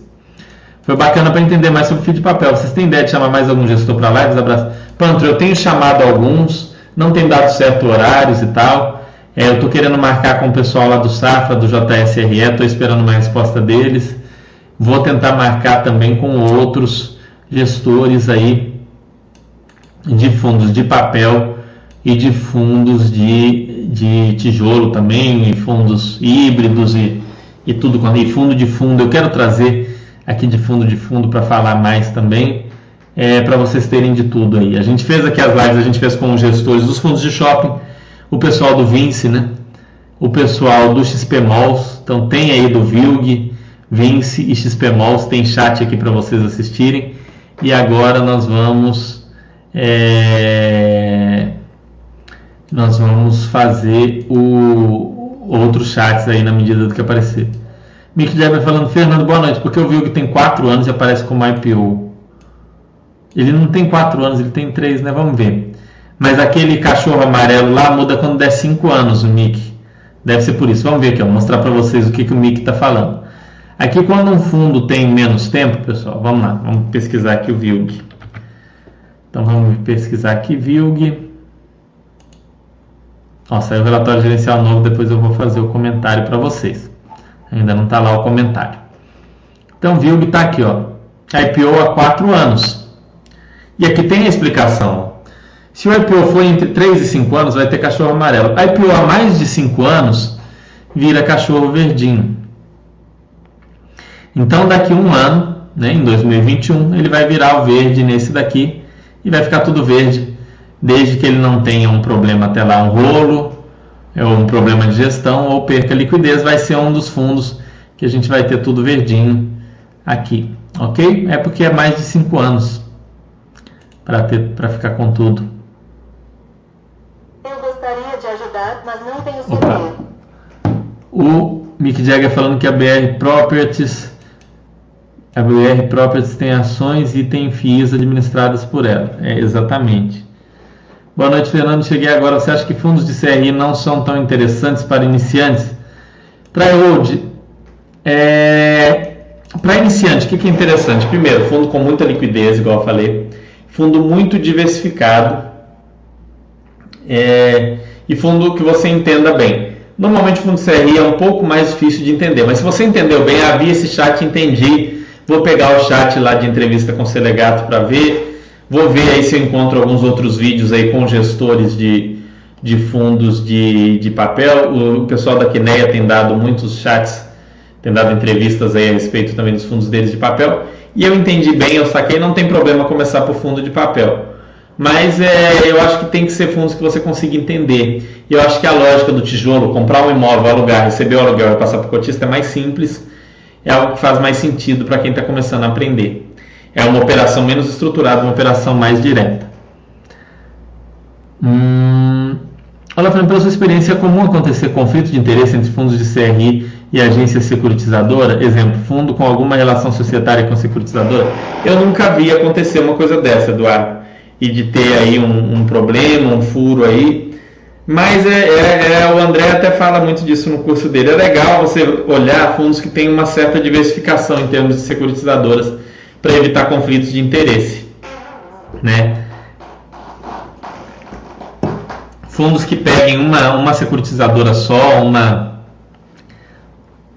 Foi bacana para entender mais sobre fio de papel. Vocês têm ideia de chamar mais algum gestor para lives? Abraço. Pantro, eu tenho chamado alguns, não tem dado certo horários e tal. É, eu estou querendo marcar com o pessoal lá do Safra, do JSRE, estou esperando uma resposta deles. Vou tentar marcar também com outros gestores aí de fundos de papel e de fundos de, de tijolo também, e fundos híbridos e, e tudo, e fundo de fundo. Eu quero trazer aqui de fundo de fundo para falar mais também, é, para vocês terem de tudo aí. A gente fez aqui as lives, a gente fez com os gestores dos fundos de shopping o pessoal do Vince, né? O pessoal do XP Malls, então tem aí do Vilg, Vince e XP Malls, tem chat aqui para vocês assistirem. E agora nós vamos é, nós vamos fazer o outros chats aí na medida do que aparecer. Mick Jagger falando, Fernando, boa noite, porque o Vilg tem 4 anos e aparece como IPO. Ele não tem 4 anos, ele tem 3, né? Vamos ver. Mas aquele cachorro amarelo lá muda quando der 5 anos o Mickey. Deve ser por isso. Vamos ver aqui, vou mostrar para vocês o que, que o Mickey está falando. Aqui quando um fundo tem menos tempo, pessoal, vamos lá, vamos pesquisar aqui o VILG. Então vamos pesquisar aqui VILG. Ó, saiu o relatório gerencial novo, depois eu vou fazer o comentário para vocês. Ainda não está lá o comentário. Então VILG está aqui, ó. IPO há 4 anos. E aqui tem a explicação. Se o IPO for entre 3 e 5 anos, vai ter cachorro amarelo. IPO há mais de 5 anos, vira cachorro verdinho. Então, daqui um ano, né, em 2021, ele vai virar o verde nesse daqui e vai ficar tudo verde, desde que ele não tenha um problema até lá, um rolo, ou um problema de gestão, ou perca liquidez, vai ser um dos fundos que a gente vai ter tudo verdinho aqui, ok? É porque é mais de 5 anos para ficar com tudo ajudar, mas não tenho certeza. O Mick Jagger falando que a BR Properties a BR Properties tem ações e tem FIIs administradas por ela. É, exatamente. Boa noite, Fernando. Cheguei agora. Você acha que fundos de CRI não são tão interessantes para iniciantes? Para hold, é... para iniciante, o que, que é interessante? Primeiro, fundo com muita liquidez, igual eu falei. Fundo muito diversificado. É e fundo que você entenda bem. Normalmente o fundo CRI é um pouco mais difícil de entender, mas se você entendeu bem, havia esse chat, entendi, vou pegar o chat lá de entrevista com o Selegato para ver, vou ver aí se eu encontro alguns outros vídeos aí com gestores de, de fundos de, de papel. O, o pessoal da Quineia tem dado muitos chats, tem dado entrevistas aí a respeito também dos fundos deles de papel. E eu entendi bem, eu saquei, não tem problema começar por fundo de papel. Mas é, eu acho que tem que ser fundos que você consiga entender. E eu acho que a lógica do tijolo, comprar um imóvel, alugar, receber o aluguel e passar para o cotista é mais simples. É algo que faz mais sentido para quem está começando a aprender. É uma operação menos estruturada, uma operação mais direta. Hum... Olha, Fernando, pela sua experiência, é comum acontecer conflito de interesse entre fundos de CRI e agência securitizadora? Exemplo, fundo com alguma relação societária com securitizadora? Eu nunca vi acontecer uma coisa dessa, Eduardo. E de ter aí um, um problema, um furo aí. Mas é, é, é, o André até fala muito disso no curso dele. É legal você olhar fundos que têm uma certa diversificação em termos de securitizadoras para evitar conflitos de interesse. Né? Fundos que peguem uma, uma securitizadora só, uma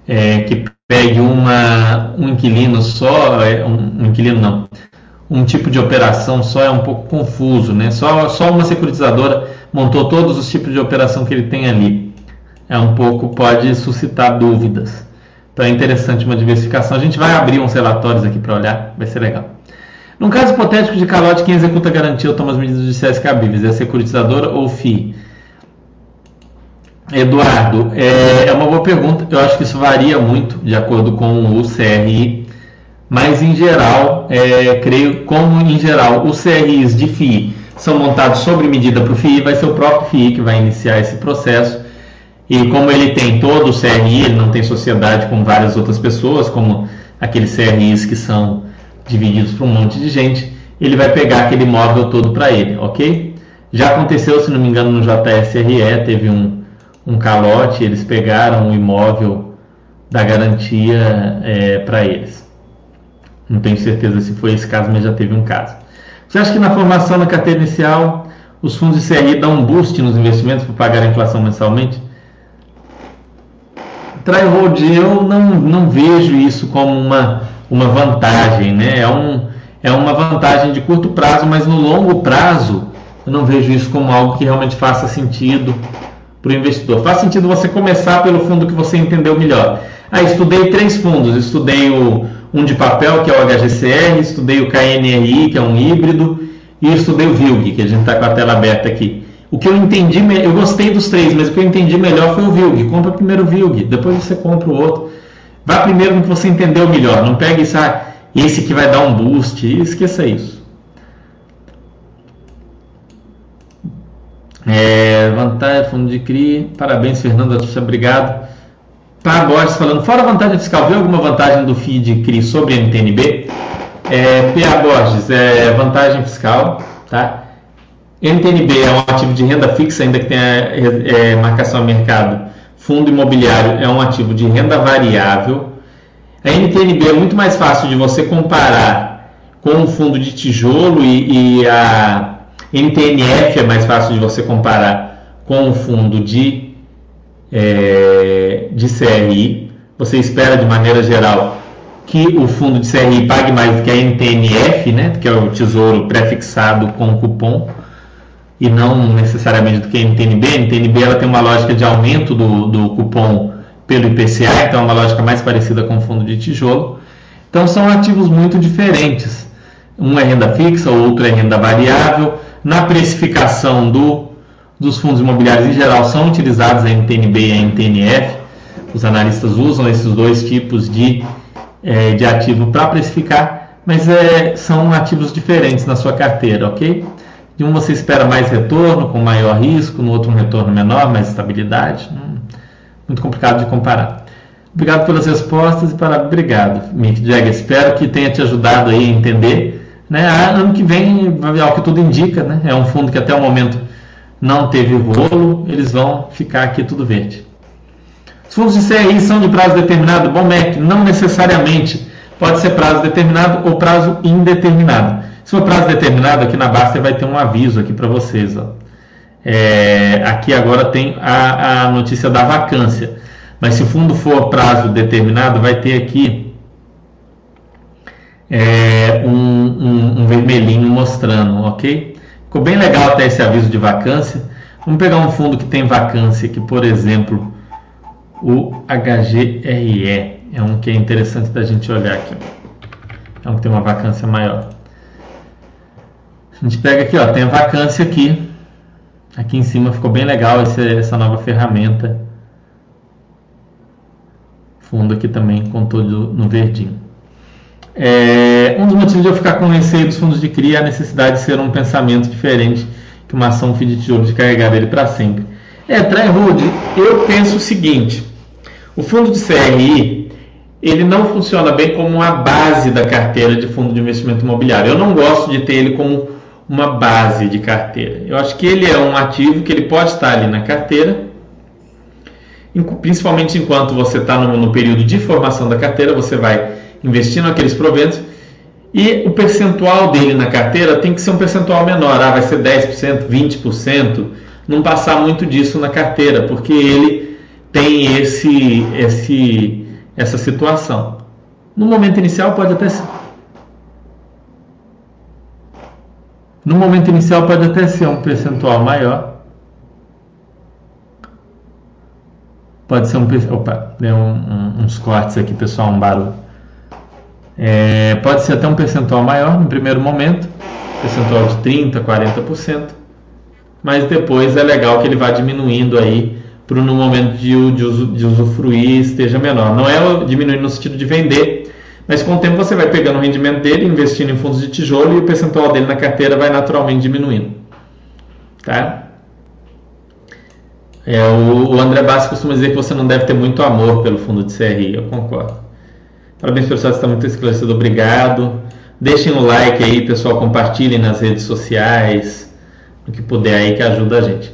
é, que pegue uma, um inquilino só, é, um, um, inquilino não, um tipo de operação só é um pouco confuso, né? Só, só uma securitizadora montou todos os tipos de operação que ele tem ali. É um pouco, pode suscitar dúvidas. Então é interessante uma diversificação. A gente vai abrir uns relatórios aqui para olhar, vai ser legal. Num caso hipotético de calote, quem executa a garantia ou toma as medidas judiciais cabíveis é a securitizadora ou FII? Eduardo, é, é, uma boa pergunta. Eu acho que isso varia muito de acordo com o CRI, mas em geral, é, creio como em geral os CRIs de FII são montados sobre medida para o FII, vai ser o próprio FII que vai iniciar esse processo. E como ele tem todo o CRI, ele não tem sociedade com várias outras pessoas, como aqueles CRIs que são divididos para um monte de gente, ele vai pegar aquele imóvel todo para ele, ok? Já aconteceu, se não me engano, no JSRE, teve um, um calote, eles pegaram o imóvel da garantia é, para eles. Não tenho certeza se foi esse caso, mas já teve um caso. Você acha que na formação da carteira inicial os fundos de CRI dão um boost nos investimentos para pagar a inflação mensalmente? Tryhold, eu não, não vejo isso como uma, uma vantagem, né? É, um, é uma vantagem de curto prazo, mas no longo prazo eu não vejo isso como algo que realmente faça sentido para o investidor. Faz sentido você começar pelo fundo que você entendeu melhor. Ah, estudei três fundos, estudei o, um de papel, que é o HGCR, estudei o KNRI, que é um híbrido, e estudei o VILG, que a gente está com a tela aberta aqui. O que eu entendi, eu gostei dos três, mas o que eu entendi melhor foi o Vilg. Compra primeiro o Vilg, depois você compra o outro. Vá primeiro no que você entendeu melhor. Não pegue esse, ah, esse que vai dar um boost. Esqueça isso. É, vantagem, fundo de CRI. Parabéns, Fernando obrigado. Pá Borges falando, fora a vantagem fiscal, vê alguma vantagem do FII de CRI sobre NTNB? É, PA Borges, é vantagem fiscal, tá? NTNB é um ativo de renda fixa, ainda que tenha é, marcação a mercado. Fundo imobiliário é um ativo de renda variável. A NTNB é muito mais fácil de você comparar com o fundo de tijolo e, e a NTNF é mais fácil de você comparar com o fundo de, é, de CRI. Você espera de maneira geral que o fundo de CRI pague mais do que a NTNF, né, que é o tesouro prefixado com cupom e não necessariamente do que a NTNB. A NTNB ela tem uma lógica de aumento do, do cupom pelo IPCA, então é uma lógica mais parecida com o fundo de tijolo. Então são ativos muito diferentes. Um é renda fixa, o outro é renda variável. Na precificação do, dos fundos imobiliários em geral são utilizados a NTNB e a NTNF. Os analistas usam esses dois tipos de, é, de ativo para precificar, mas é, são ativos diferentes na sua carteira, ok? De um você espera mais retorno, com maior risco, no outro um retorno menor, mais estabilidade. Hum, muito complicado de comparar. Obrigado pelas respostas e para obrigado, Mick Jagger. Espero que tenha te ajudado aí a entender. Né? Ano que vem, ao que tudo indica, né? é um fundo que até o momento não teve rolo, eles vão ficar aqui tudo verde. Os fundos de CRI são de prazo determinado? Bom, Mac, não necessariamente. Pode ser prazo determinado ou prazo indeterminado. Se for prazo determinado, aqui na Basta vai ter um aviso aqui para vocês. Ó. É, aqui agora tem a, a notícia da vacância. Mas se o fundo for prazo determinado, vai ter aqui é, um, um, um, vermelhinho mostrando, ok? Ficou bem legal até esse aviso de vacância. Vamos pegar um fundo que tem vacância aqui, por exemplo, o HGRE. É um que é interessante da gente olhar aqui. É um que tem uma vacância maior. A gente pega aqui, ó, tem a vacância aqui. Aqui em cima ficou bem legal esse, essa nova ferramenta. Fundo aqui também com todo no verdinho. É, um dos motivos de eu ficar com receio dos fundos de CRI é a necessidade de ser um pensamento diferente que uma ação FII de tijolo de carregar ele para sempre. É, Tryhood, eu penso o seguinte: o fundo de CRI ele não funciona bem como uma base da carteira de fundo de investimento imobiliário. Eu não gosto de ter ele como uma base de carteira. Eu acho que ele é um ativo que ele pode estar ali na carteira, principalmente enquanto você está no, no período de formação da carteira, você vai investindo aqueles proventos e o percentual dele na carteira tem que ser um percentual menor, ah, vai ser 10%, 20%, não passar muito disso na carteira, porque ele tem esse, esse, essa situação. No momento inicial pode até ser. No momento inicial pode até ser um percentual maior. Pode ser um. Opa, deu um, um, uns cortes aqui, pessoal, um barulho. É, pode ser até um percentual maior no primeiro momento, percentual de 30%, 40%, mas depois é legal que ele vá diminuindo aí para no momento de, de, de usufruir esteja menor. Não é diminuir no sentido de vender, mas com o tempo você vai pegando o rendimento dele, investindo em fundos de tijolo e o percentual dele na carteira vai naturalmente diminuindo. Tá? É, o, o André Bassi costuma dizer que você não deve ter muito amor pelo fundo de CRI, eu concordo. Parabéns, pessoal, está muito esclarecido. Obrigado. Deixem o like aí, pessoal, compartilhem nas redes sociais, o que puder aí que ajuda a gente.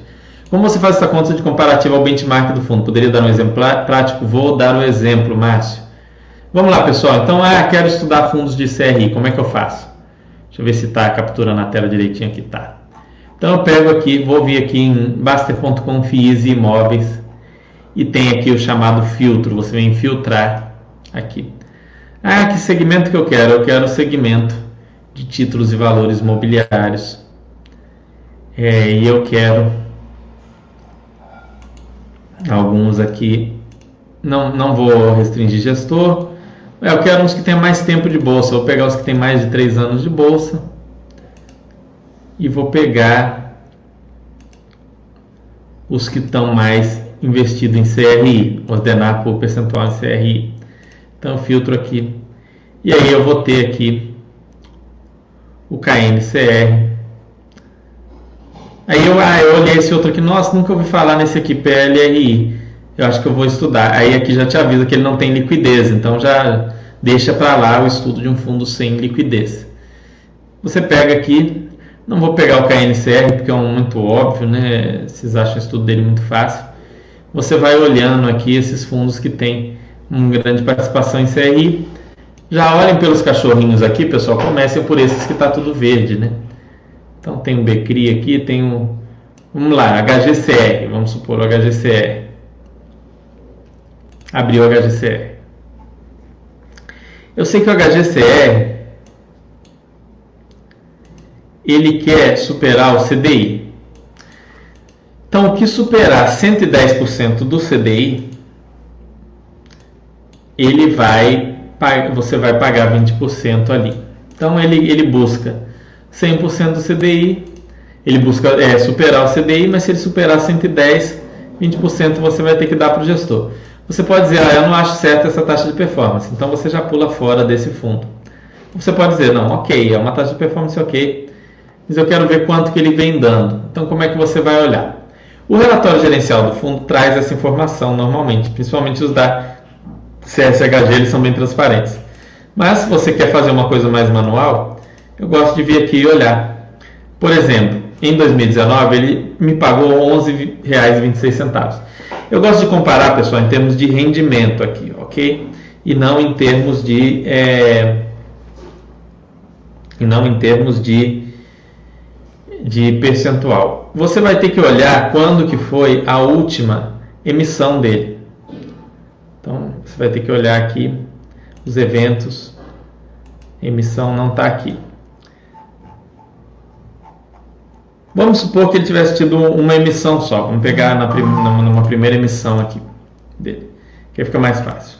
Como você faz essa conta de comparativo ao benchmark do fundo? Poderia dar um exemplo prático? Vou dar o um exemplo, Márcio. Vamos lá, pessoal. Então, ah, quero estudar fundos de CRI. Como é que eu faço? Deixa eu ver se está a tela direitinho aqui. Tá. Então, eu pego aqui, vou vir aqui em Baster.com FIIs e imóveis e tem aqui o chamado filtro. Você vem filtrar aqui. Ah, que segmento que eu quero? Eu quero o segmento de títulos e valores mobiliários. É, e eu quero alguns aqui. Não, não vou restringir gestor. Eu quero uns que tenham mais tempo de bolsa. Vou pegar os que têm mais de 3 anos de bolsa. E vou pegar os que estão mais investidos em CRI. Ordenar por percentual em CRI. Então, filtro aqui. E aí eu vou ter aqui o KNCR. Aí eu, ah, eu olhei esse outro aqui, nossa, nunca ouvi falar nesse aqui, PLRI. Eu acho que eu vou estudar. Aí aqui já te avisa que ele não tem liquidez, então já deixa para lá o estudo de um fundo sem liquidez. Você pega aqui, não vou pegar o KNCR porque é um muito óbvio, né? Vocês acham o estudo dele muito fácil. Você vai olhando aqui esses fundos que têm uma grande participação em CRI. Já olhem pelos cachorrinhos aqui, pessoal. Comecem por esses que está tudo verde, né? Então tem o Becri aqui, tem o. Vamos lá, HGCR. Vamos supor o HGCR. Abriu o HGCR. Eu sei que o HGCR ele quer superar o CDI. Então, o que superar 110% do CDI ele vai você vai pagar 20% ali. Então ele, ele busca 100% do CDI, ele busca é, superar o CDI, mas se ele superar 110, 20% você vai ter que dar para o gestor. Você pode dizer, ah, eu não acho certo essa taxa de performance, então você já pula fora desse fundo. Você pode dizer, não, ok, é uma taxa de performance ok, mas eu quero ver quanto que ele vem dando. Então como é que você vai olhar? O relatório gerencial do fundo traz essa informação normalmente, principalmente os da CSHG eles são bem transparentes. Mas se você quer fazer uma coisa mais manual, eu gosto de vir aqui e olhar. Por exemplo, em 2019 ele me pagou R$ 11,26. Eu gosto de comparar, pessoal, em termos de rendimento aqui, ok? E não em termos de é, e não em termos de de percentual. Você vai ter que olhar quando que foi a última emissão dele. Então, você vai ter que olhar aqui os eventos. emissão não está aqui. Vamos supor que ele tivesse tido uma emissão só. Vamos pegar na prim numa primeira emissão aqui dele, que fica mais fácil.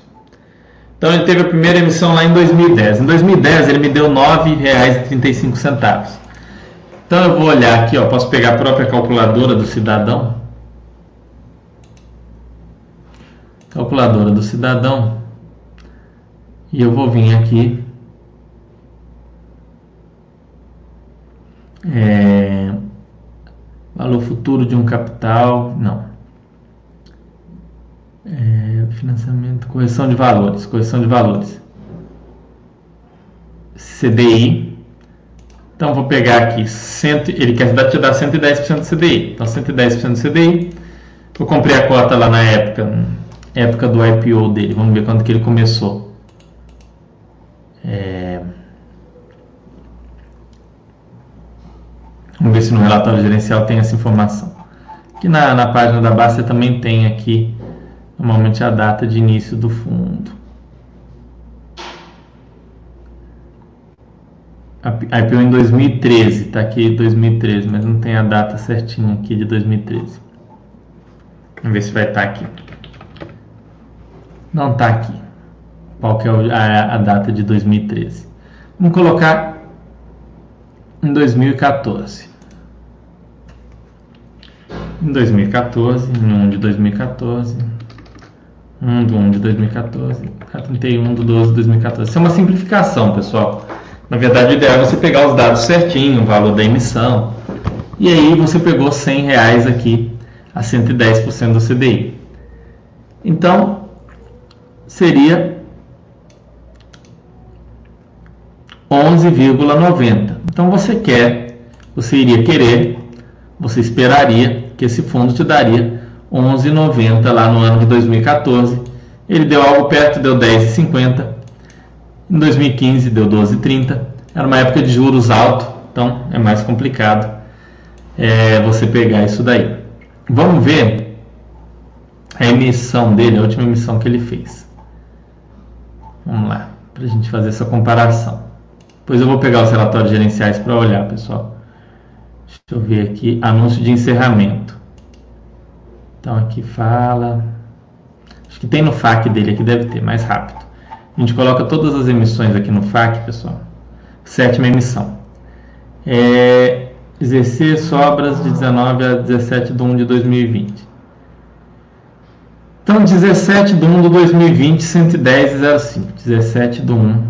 Então ele teve a primeira emissão lá em 2010. Em 2010 ele me deu R$ 9,35. Então eu vou olhar aqui, ó, posso pegar a própria calculadora do cidadão. Calculadora do cidadão. E eu vou vir aqui. É, valor futuro de um capital. Não. É, financiamento, correção de valores. Correção de valores. CDI então vou pegar aqui, cento, ele quer te dar 110% do CDI. Então 110% do CDI. Eu comprei a cota lá na época, época do IPO dele. Vamos ver quando que ele começou. É... Vamos ver se no relatório gerencial tem essa informação. Aqui na, na página da base também tem aqui normalmente a data de início do fundo. IPO em 2013, tá aqui 2013, mas não tem a data certinha aqui de 2013. Vamos ver se vai estar tá aqui. Não está aqui. Qual que é a, a data de 2013? Vamos colocar em 2014. Em 2014, em 1 de 2014, 1 de 1 de 2014, 31 de 12 de 2014. Isso é uma simplificação, pessoal. Na verdade, o ideal é você pegar os dados certinho, o valor da emissão. E aí você pegou 100 reais aqui a 110% do CDI. Então, seria 11,90. Então você quer, você iria querer, você esperaria que esse fundo te daria 11,90 lá no ano de 2014. Ele deu algo perto, deu 10,50. Em 2015 deu 12,30. Era uma época de juros alto, então é mais complicado é, você pegar isso daí. Vamos ver a emissão dele, a última emissão que ele fez. Vamos lá, para a gente fazer essa comparação. Depois eu vou pegar os relatórios gerenciais para olhar, pessoal. Deixa eu ver aqui, anúncio de encerramento. Então aqui fala. Acho que tem no FAQ dele aqui, deve ter, mais rápido. A gente coloca todas as emissões aqui no FAQ, pessoal. Sétima emissão. É, exercer sobras de 19 a 17 de 1 de 2020. Então, 17 de 1 de 2020, 110,05. 17 de 1.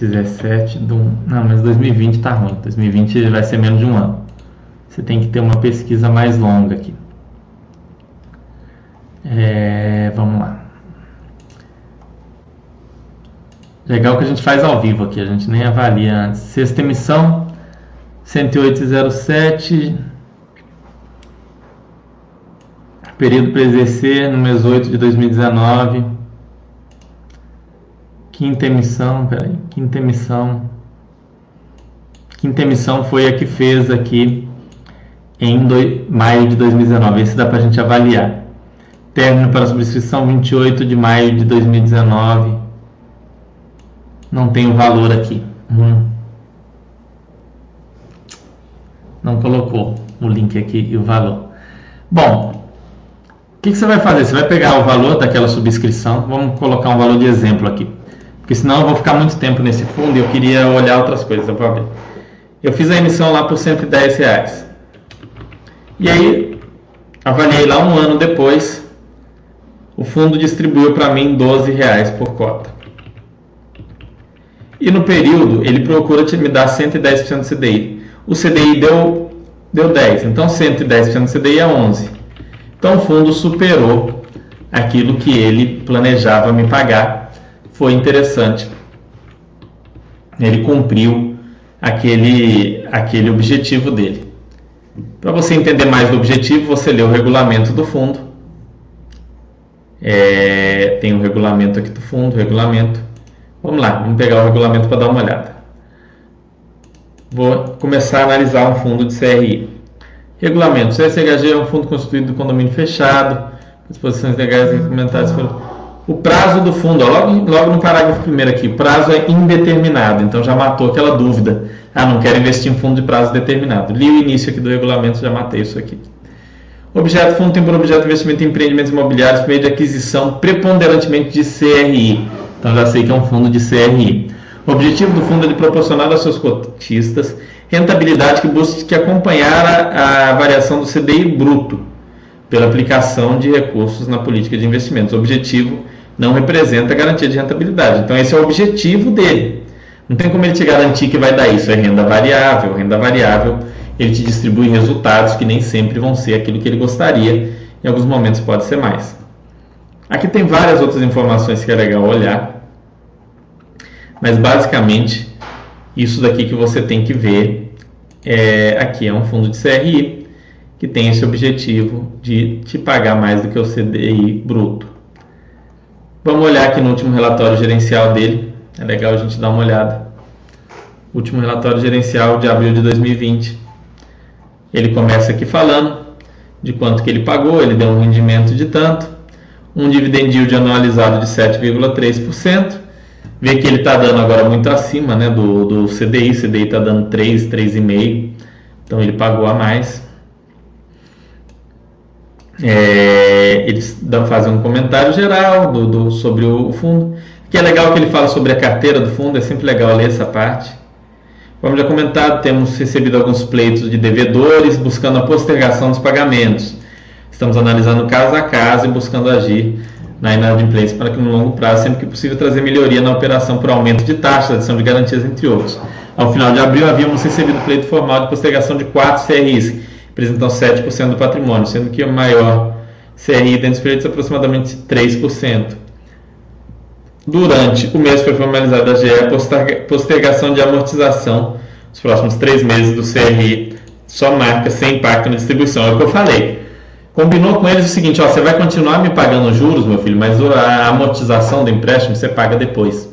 17 de 1. Não, mas 2020 está ruim. 2020 vai ser menos de um ano. Você tem que ter uma pesquisa mais longa aqui. É, vamos lá. Legal que a gente faz ao vivo aqui, a gente nem avalia antes. Sexta emissão, 10807. Período para exercer no mês 8 de 2019. Quinta emissão, peraí, quinta emissão. Quinta emissão foi a que fez aqui em do, maio de 2019. Esse dá para a gente avaliar. Término para subscrição 28 de maio de 2019 não tem o valor aqui. Hum. Não colocou o link aqui e o valor. Bom, que, que, você vai fazer? Você vai pegar o valor daquela subscrição. Vamos colocar um valor de exemplo aqui. Porque senão eu vou ficar muito tempo nesse fundo e eu queria olhar outras coisas. Eu vou. Eu fiz a emissão lá por 110 reais. E aí, avaliei lá um ano depois. O fundo distribuiu para mim 12 reais por cota. E no período, ele procura te me dar 110% do CDI. O CDI deu, deu 10, então 110% do CDI é 11. Então o fundo superou aquilo que ele planejava me pagar. Foi interessante. Ele cumpriu aquele, aquele objetivo dele. Para você entender mais do objetivo, você lê o regulamento do fundo. É, tem o um regulamento aqui do fundo, regulamento. Vamos lá, vamos pegar o regulamento para dar uma olhada. Vou começar a analisar um fundo de CRI. Regulamento. CSHG é um fundo constituído do condomínio fechado, disposições legais implementadas pelo... O prazo do fundo, ó, logo, logo no parágrafo primeiro aqui, o prazo é indeterminado, então já matou aquela dúvida. Ah, não quero investir em fundo de prazo determinado. Li o início aqui do regulamento, já matei isso aqui. Objeto fundo tem por objeto investimento em empreendimentos imobiliários por meio de aquisição preponderantemente de CRI. Então já sei que é um fundo de CRI. O objetivo do fundo é de proporcionar aos seus cotistas rentabilidade que busque acompanhar a, a variação do CDI bruto pela aplicação de recursos na política de investimentos. O objetivo não representa garantia de rentabilidade. Então, esse é o objetivo dele. Não tem como ele te garantir que vai dar isso. É renda variável. Renda variável, ele te distribui resultados que nem sempre vão ser aquilo que ele gostaria. Em alguns momentos pode ser mais. Aqui tem várias outras informações que é legal olhar. Mas basicamente, isso daqui que você tem que ver é, aqui é um fundo de CRI que tem esse objetivo de te pagar mais do que o CDI bruto. Vamos olhar aqui no último relatório gerencial dele. É legal a gente dar uma olhada. Último relatório gerencial de abril de 2020. Ele começa aqui falando de quanto que ele pagou, ele deu um rendimento de tanto, um dividend yield anualizado de 7,3%. Vê que ele está dando agora muito acima né, do, do CDI, CDI está dando 3, 3,5%, então ele pagou a mais. É, eles fazem um comentário geral do, do, sobre o fundo, que é legal que ele fala sobre a carteira do fundo, é sempre legal ler essa parte. Como já comentado, temos recebido alguns pleitos de devedores buscando a postergação dos pagamentos. Estamos analisando caso a caso e buscando agir na inadimplência para que no longo prazo, sempre que possível, trazer melhoria na operação por aumento de taxas, adição de garantias, entre outros. Ao final de abril, havíamos recebido pleito formal de postergação de 4 CRIs, representam 7% do patrimônio, sendo que o maior CRI dentre os pleitos é aproximadamente 3%. Durante o mês foi formalizada a GE a postergação de amortização dos próximos três meses do CRI, só marca sem impacto na distribuição. É o que eu falei. Combinou com eles o seguinte: ó, você vai continuar me pagando juros, meu filho, mas a amortização do empréstimo você paga depois.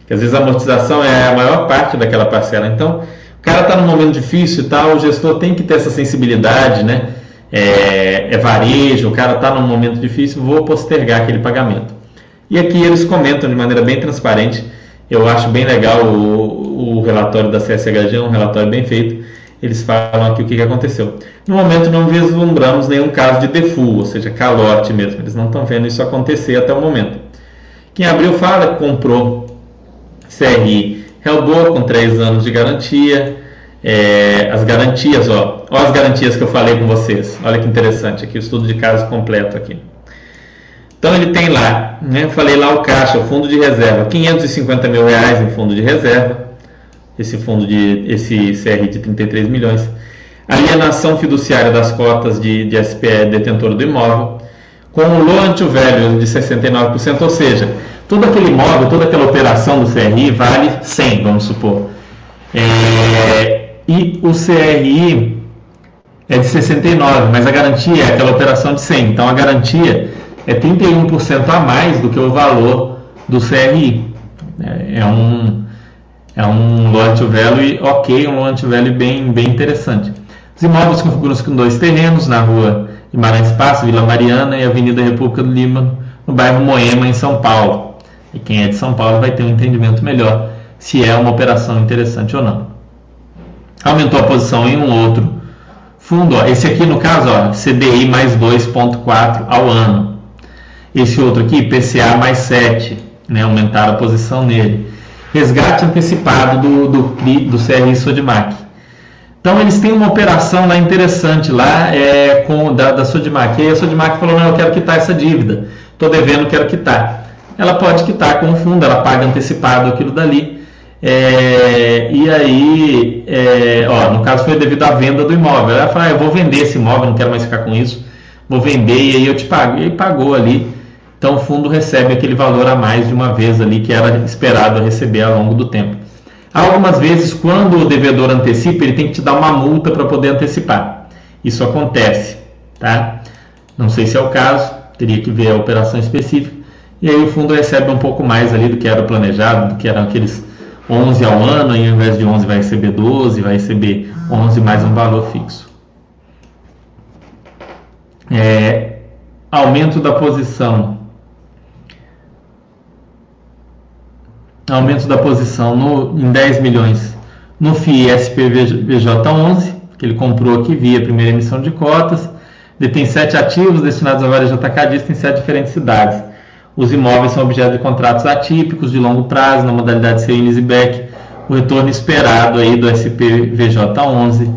Porque às vezes a amortização é a maior parte daquela parcela. Então, o cara está num momento difícil e tal, o gestor tem que ter essa sensibilidade, né? É, é varejo, o cara está num momento difícil, vou postergar aquele pagamento. E aqui eles comentam de maneira bem transparente. Eu acho bem legal o, o relatório da CSHG, um relatório bem feito. Eles falam aqui o que, aconteceu. No momento não vislumbramos nenhum caso de default, ou seja, calote mesmo. Eles não estão vendo isso acontecer até o momento. Quem abriu fala que comprou CRI Hellboa com 3 anos de garantia. É, as garantias, ó, ó, as garantias que eu falei com vocês. Olha que interessante aqui, o estudo de caso completo aqui. Então ele tem lá, né, falei lá o caixa, o fundo de reserva, 550 mil reais em fundo de reserva, esse fundo de, esse CR de 33 milhões. Alienação fiduciária das cotas de, de SPE detentor do imóvel, com o loan value de 69%, ou seja, todo aquele imóvel, toda aquela operação do CRI vale 100, vamos supor. É, e o CRI é de 69, mas a garantia é aquela operação de 100. Então a garantia é 31% a mais do que o valor do CRI. É, é um, é um loan to value ok, um loan to value bem, bem interessante. Os imóveis configuram-se com dois terrenos, na rua Guimarães Passo, Vila Mariana e Avenida República do Lima, no bairro Moema, em São Paulo. E quem é de São Paulo vai ter um entendimento melhor se é uma operação interessante ou não. Aumentou a posição em um outro fundo. Ó. Esse aqui, no caso, ó, CDI mais 2,4 ao ano. Esse outro aqui, PCA mais 7, né, aumentaram a posição nele. Resgate antecipado do, do, do CRI Sodimac. Então eles têm uma operação lá interessante lá é, com da, da Sodimac. E aí a Sodimac falou, não, eu quero quitar essa dívida. Estou devendo, quero quitar ela pode quitar com o fundo, ela paga antecipado aquilo dali. É, e aí, é, ó, no caso foi devido à venda do imóvel. Ela fala, ah, eu vou vender esse imóvel, não quero mais ficar com isso, vou vender e aí eu te pago. E aí pagou ali. Então o fundo recebe aquele valor a mais de uma vez ali que era esperado receber ao longo do tempo. Algumas vezes, quando o devedor antecipa, ele tem que te dar uma multa para poder antecipar. Isso acontece, tá? Não sei se é o caso, teria que ver a operação específica e aí o fundo recebe um pouco mais ali do que era planejado, do que eram aqueles 11 ao ano, e ao invés de 11 vai receber 12, vai receber 11 mais um valor fixo. É, aumento da posição. Aumento da posição no, em 10 milhões no FII SPVJ11, que ele comprou aqui via primeira emissão de cotas. Detém sete ativos destinados a varejo atacadista em sete diferentes cidades Os imóveis são objeto de contratos atípicos de longo prazo, na modalidade CINES e BEC. O retorno esperado aí do SPVJ11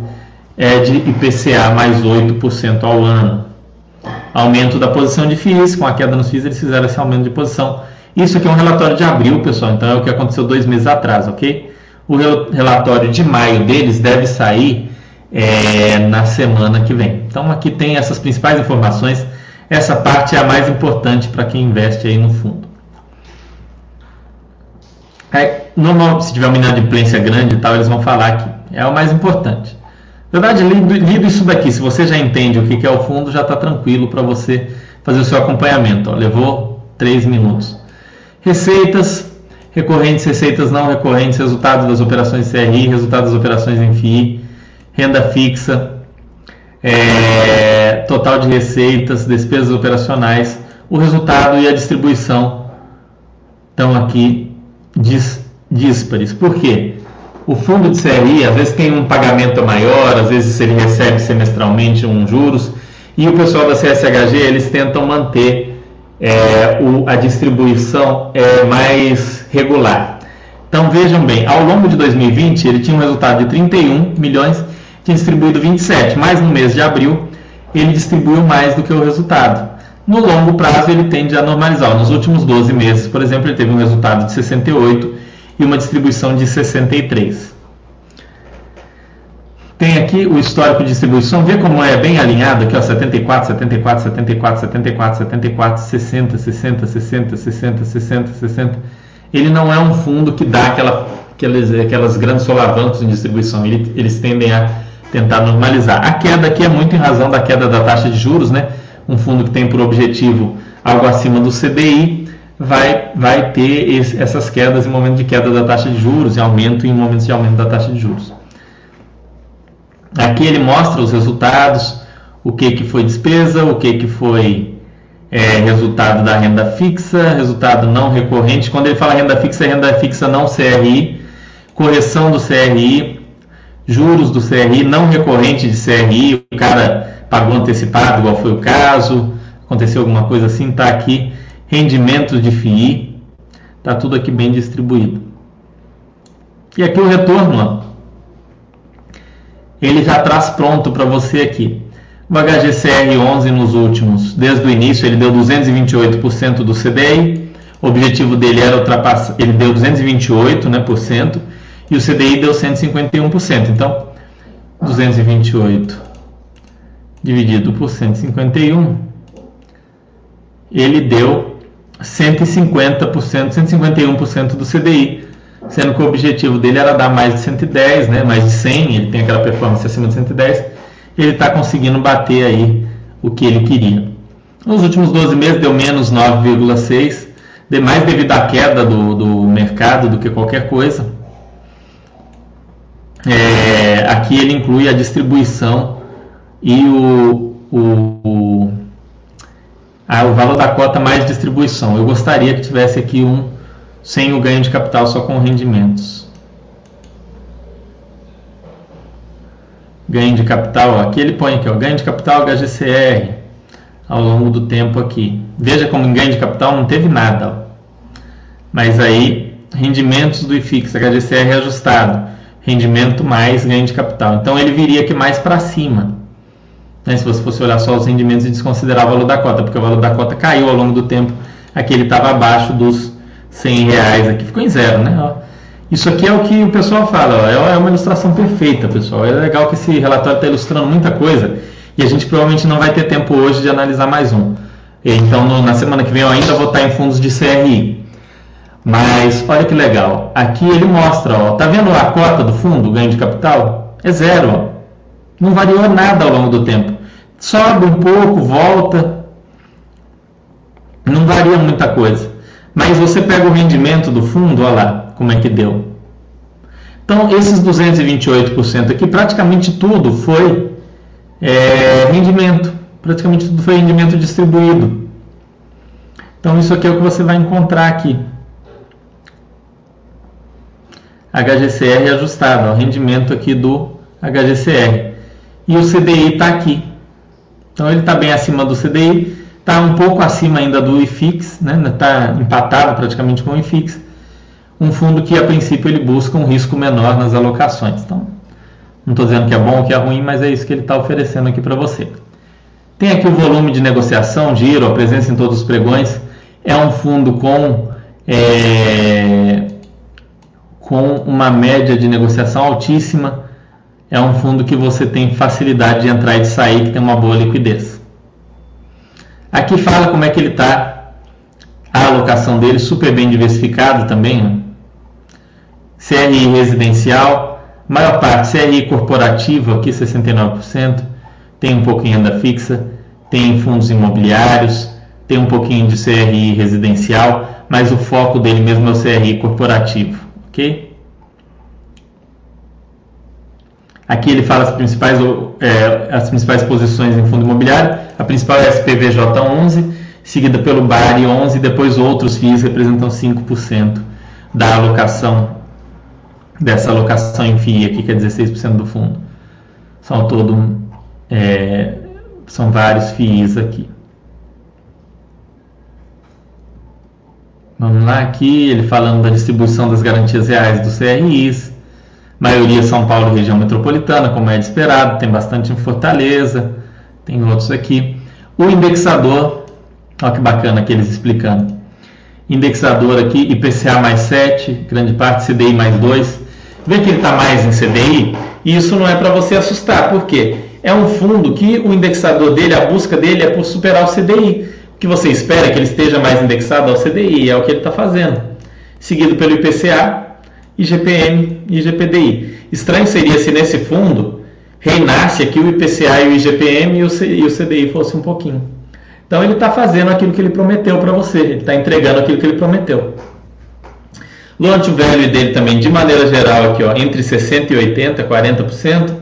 é de IPCA mais 8% ao ano. Aumento da posição de FIIs, com a queda nos FIIs eles fizeram esse aumento de posição. Isso aqui é um relatório de abril, pessoal, então é o que aconteceu dois meses atrás, ok? O relatório de maio deles deve sair é, na semana que vem. Então aqui tem essas principais informações. Essa parte é a mais importante para quem investe aí no fundo. É, normal, se tiver uma inadimplência grande e tal, eles vão falar aqui. É o mais importante. Na verdade, lido, lido isso daqui, se você já entende o que é o fundo, já está tranquilo para você fazer o seu acompanhamento. Ó, levou 3 minutos. Receitas, recorrentes, receitas não recorrentes, resultado das operações CRI, resultado das operações em FII, renda fixa, é, total de receitas, despesas operacionais, o resultado e a distribuição estão aqui dis, díspares. Por quê? O fundo de CRI às vezes tem um pagamento maior, às vezes ele recebe semestralmente um juros, e o pessoal da CSHG eles tentam manter é, o, a distribuição é, mais regular. Então vejam bem, ao longo de 2020 ele tinha um resultado de 31 milhões, tinha distribuído 27, mas no mês de abril ele distribuiu mais do que o resultado. No longo prazo ele tende a normalizar. Nos últimos 12 meses, por exemplo, ele teve um resultado de 68 e uma distribuição de 63. Tem aqui o histórico de distribuição, vê como é bem alinhado aqui, ó, 74, 74, 74, 74, 74, 60, 60, 60, 60, 60, 60. Ele não é um fundo que dá aquela, aquelas, aquelas grandes solavancos em distribuição, Ele, eles tendem a tentar normalizar. A queda aqui é muito em razão da queda da taxa de juros, né? Um fundo que tem por objetivo algo acima do CDI vai, vai ter esse, essas quedas em momento de queda da taxa de juros e aumento em momentos de aumento da taxa de juros. Aqui ele mostra os resultados, o que, que foi despesa, o que, que foi é, resultado da renda fixa, resultado não recorrente. Quando ele fala renda fixa, é renda fixa não CRI, correção do CRI, juros do CRI não recorrente de CRI, o cara pagou antecipado, igual foi o caso, aconteceu alguma coisa assim, está aqui, rendimentos de FII, está tudo aqui bem distribuído. E aqui o retorno, ó ele já traz pronto para você aqui. O HGCR 11 nos últimos, desde o início, ele deu 228% do CDI. O objetivo dele era ultrapassar, ele deu 228%, né, por cento, e o CDI deu 151%. Então, 228 dividido por 151, ele deu 150%, 151% do CDI sendo que o objetivo dele era dar mais de 110, né, mais de 100, ele tem aquela performance acima de 110, ele está conseguindo bater aí o que ele queria. Nos últimos 12 meses deu menos 9,6, mais devido à queda do, do mercado do que qualquer coisa. É, aqui ele inclui a distribuição e o, o, o, a, o valor da cota mais distribuição. Eu gostaria que tivesse aqui um sem o ganho de capital, só com rendimentos. Ganho de capital, aqui ele põe aqui, ó, ganho de capital HGCR ao longo do tempo aqui. Veja como em ganho de capital não teve nada. Ó. Mas aí, rendimentos do IFIX, HGCR ajustado, rendimento mais ganho de capital. Então ele viria aqui mais para cima. Né? Se você fosse olhar só os rendimentos e desconsiderar o valor da cota, porque o valor da cota caiu ao longo do tempo, aqui ele estava abaixo dos 100 reais aqui, ficou em zero, né? Ó, isso aqui é o que o pessoal fala, ó, é, uma ilustração perfeita, pessoal. É legal que esse relatório está ilustrando muita coisa e a gente provavelmente não vai ter tempo hoje de analisar mais um. Então, no, na semana que vem eu ainda vou estar em fundos de CRI. Mas olha que legal, aqui ele mostra, ó, tá vendo a cota do fundo, ganho de capital? É zero, ó. não variou nada ao longo do tempo. Sobe um pouco, volta, não varia muita coisa. Mas você pega o rendimento do fundo, olha lá como é que deu. Então, esses 228% aqui, praticamente tudo foi é, rendimento. Praticamente tudo foi rendimento distribuído. Então, isso aqui é o que você vai encontrar aqui. HGCR ajustado, o rendimento aqui do HGCR. E o CDI está aqui. Então, ele está bem acima do CDI Está um pouco acima ainda do IFIX, está né? Empatado praticamente com o IFIX. Um fundo que a princípio ele busca um risco menor nas alocações. Então, não estou dizendo que é bom ou que é ruim, mas é isso que ele está oferecendo aqui para você. Tem aqui o volume de negociação, giro, a presença em todos os pregões. É um fundo com, é, com uma média de negociação altíssima. É um fundo que você tem facilidade de entrar e de sair, que tem uma boa liquidez. Aqui fala como é que ele está, a alocação dele super bem diversificado também. Né? CRI residencial, maior parte CRI corporativo, aqui 69%, tem um pouquinho em renda fixa, tem fundos imobiliários, tem um pouquinho de CRI residencial, mas o foco dele mesmo é o CRI corporativo, ok? Aqui ele fala as principais, é, as principais posições em fundo imobiliário. A principal é a SPVJ11, seguida pelo BARI 11, depois outros FIIs representam 5% da alocação, dessa alocação em FII aqui, que é 16% do fundo. São todo, é, são vários FIIs aqui. Vamos lá aqui, ele falando da distribuição das garantias reais dos CRIs maioria São Paulo e região metropolitana, como é de esperado, tem bastante em Fortaleza, tem outros aqui. O indexador, olha que bacana aqui eles explicando. Indexador aqui, IPCA mais 7, grande parte CDI mais 2. Vê que ele está mais em CDI? E isso não é para você assustar, por quê? É um fundo que o indexador dele, a busca dele é por superar o CDI. O que você espera é que ele esteja mais indexado ao CDI, é o que ele está fazendo. Seguido pelo IPCA, IGPM e IGPDI. Estranho seria se nesse fundo reinasse aqui o IPCA e o IGPM e o, CDI fosse um pouquinho. Então ele está fazendo aquilo que ele prometeu para você, ele está entregando aquilo que ele prometeu. Loan to value dele também, de maneira geral, aqui, ó, entre 60% e 80%, 40%.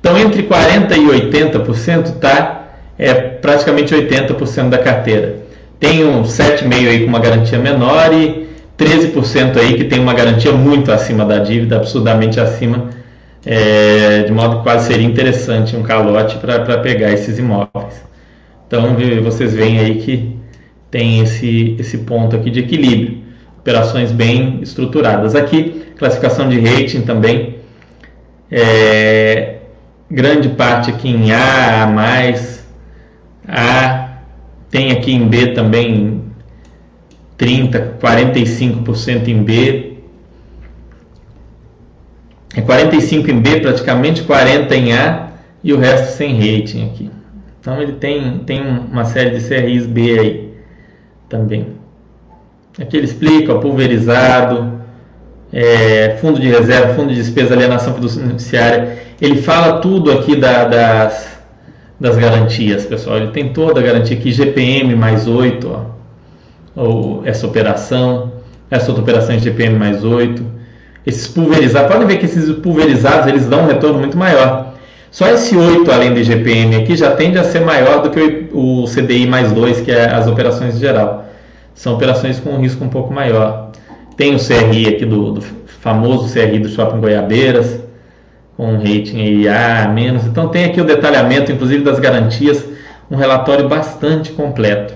Então, entre 40% e 80% tá, é praticamente 80% da carteira. Tem um 7,5% aí com uma garantia menor e 13% aí que tem uma garantia muito acima da dívida, absurdamente acima, é, de modo que quase seria interessante um calote para pegar esses imóveis. Então vocês veem aí que tem esse, esse ponto aqui de equilíbrio, operações bem estruturadas. Aqui, classificação de rating também, é, grande parte aqui em A, A, A, tem aqui em B também 30, 45% em B. É 45 em B, praticamente 40 em A e o resto sem rating aqui. Então ele tem, tem uma série de CRIs B aí também. Aqui ele explica pulverizado, é, fundo de reserva, fundo de despesa, alienação fiduciária. Ele fala tudo aqui da, das, das garantias, pessoal. Ele tem toda a garantia aqui, GPM mais 8, ó ou essa operação, essa outra operação de GPM mais 8. Esses pulverizados, podem ver que esses pulverizados eles dão um retorno muito maior. Só esse 8 além de GPM aqui já tende a ser maior do que o CDI mais 2, que é as operações em geral. São operações com um risco um pouco maior. Tem o CRI aqui do, do famoso CRI do Shopping Goiabeiras, com um rating A menos. Então tem aqui o detalhamento, inclusive das garantias, um relatório bastante completo.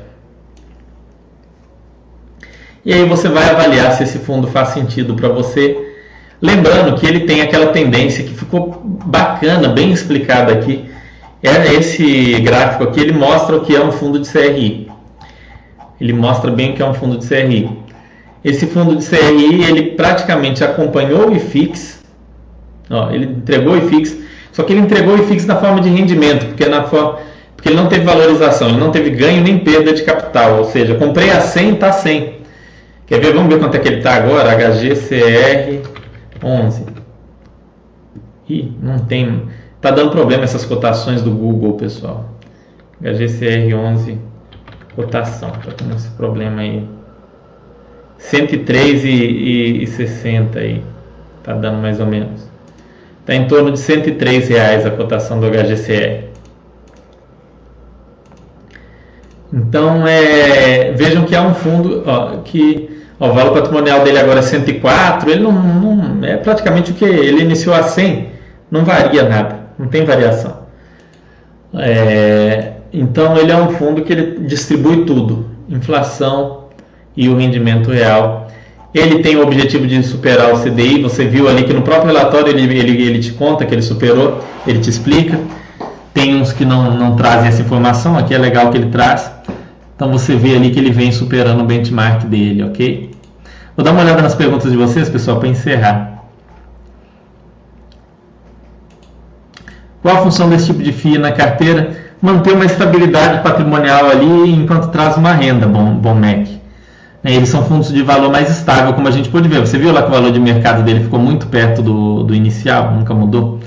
E aí você vai avaliar se esse fundo faz sentido para você. Lembrando que ele tem aquela tendência que ficou bacana, bem explicada aqui. É esse gráfico aqui, ele mostra o que é um fundo de CRI. Ele mostra bem o que é um fundo de CRI. Esse fundo de CRI, ele praticamente acompanhou o IFIX. Ó, ele entregou o IFIX, só que ele entregou o IFIX na forma de rendimento, porque na forma porque ele não teve valorização, ele não teve ganho nem perda de capital, ou seja, comprei a 100, está 100. Quer ver? Vamos ver quanto é que ele está agora? HGCR 11. Ih, não tem. Está dando problema essas cotações do Google, pessoal. HGCR 11 cotação. Está com esse problema aí. 103 e, e, e 60 aí. Está dando mais ou menos. Está em torno de 103 reais a cotação do HGCR. Então, é, vejam que é um fundo ó, que o valor patrimonial dele agora é 104, ele não, não, é praticamente o que ele iniciou a 100, não varia nada, não tem variação. É, Então ele é um fundo que ele distribui tudo, inflação e o rendimento real. Ele tem o objetivo de superar o CDI. Você viu ali que no próprio relatório ele, ele, ele te conta que ele superou, ele te explica. Tem uns que não, não trazem essa informação, aqui é legal que ele traz. Então você vê ali que ele vem superando o benchmark dele, ok? Vou dar uma olhada nas perguntas de vocês, pessoal, para encerrar. Qual a função desse tipo de FII na carteira? Manter uma estabilidade patrimonial ali enquanto traz uma renda, bom, bom Mac. É, eles são fundos de valor mais estável, como a gente pode ver. Você viu lá que o valor de mercado dele ficou muito perto do, do inicial, nunca mudou.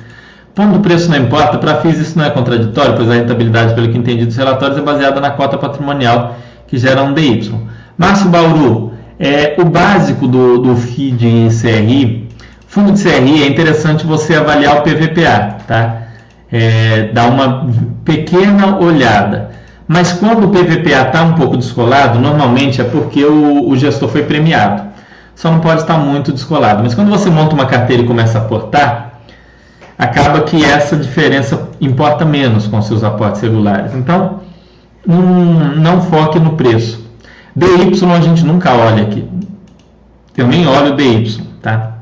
Quando o preço não importa, para FIIs isso não é contraditório, pois a rentabilidade, pelo que entendi dos relatórios, é baseada na cota patrimonial que gera um DY. Márcio Bauru, é, o básico do, do FII de CRI, fundo de CRI, é interessante você avaliar o PVPA, tá? É, uma pequena olhada. Mas quando o PVPA está um pouco descolado, normalmente é porque o, o, gestor foi premiado. Só não pode estar muito descolado. Mas quando você monta uma carteira e começa a aportar, acaba que essa diferença importa menos com seus aportes regulares. Então, não, não foque no preço. DY a gente nunca olha aqui. Eu nem olho o DY, tá?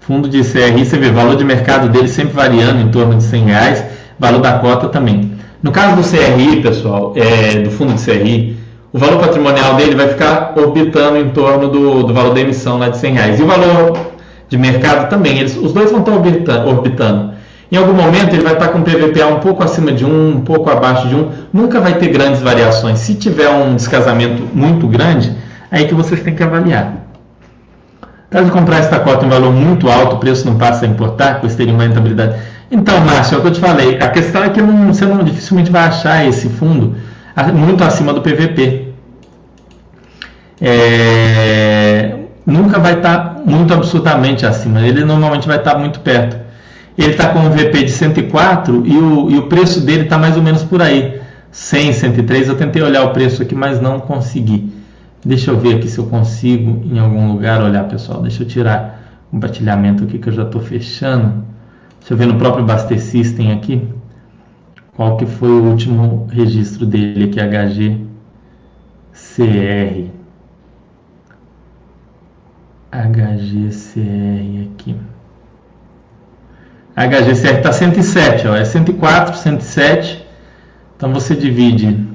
Fundo de CRI, você vê valor de mercado dele sempre variando em torno de 100 reais, valor da cota também. No caso do CRI, pessoal, é, do fundo de CRI, o valor patrimonial dele vai ficar orbitando em torno do, do valor da emissão lá de 100 reais. E o valor de mercado também, eles, os dois vão estar orbitando, orbitando. Em algum momento ele vai estar com PVPA um pouco acima de 1, um pouco abaixo de 1. Nunca vai ter grandes variações. Se tiver um descasamento muito grande, aí que vocês têm que avaliar. Caso comprar esta cota em valor muito alto, o preço não passa a importar, pois teria uma rentabilidade então, Márcio, é o que eu te falei. A questão é que não, você não, dificilmente vai achar esse fundo muito acima do PVP. É, nunca vai estar muito absurdamente acima. Ele normalmente vai estar muito perto. Ele está com um VP de 104 e o, e o preço dele está mais ou menos por aí. 100, 103. Eu tentei olhar o preço aqui, mas não consegui. Deixa eu ver aqui se eu consigo em algum lugar olhar, pessoal. Deixa eu tirar o compartilhamento aqui que eu já estou fechando. Deixa eu ver no próprio Baster System aqui. Qual que foi o último registro dele aqui, HGCR. HGCR aqui. HGCR está 107, ó, é 104, 107. Então você divide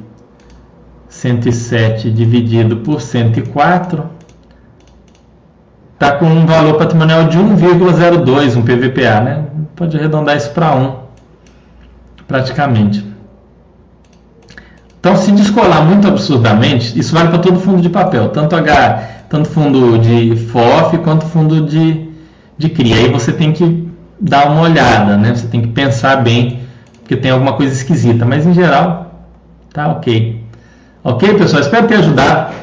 107 dividido por 104 está com um valor patrimonial de 1,02, um PVPA, né? Pode arredondar isso para 1, praticamente. Então, se descolar muito absurdamente, isso vale para todo fundo de papel, tanto H, tanto fundo de FOF quanto fundo de, de CRI. Aí você tem que dar uma olhada, né? Você tem que pensar bem, porque tem alguma coisa esquisita, mas em geral, tá ok. Ok, pessoal? Espero ter ajudado.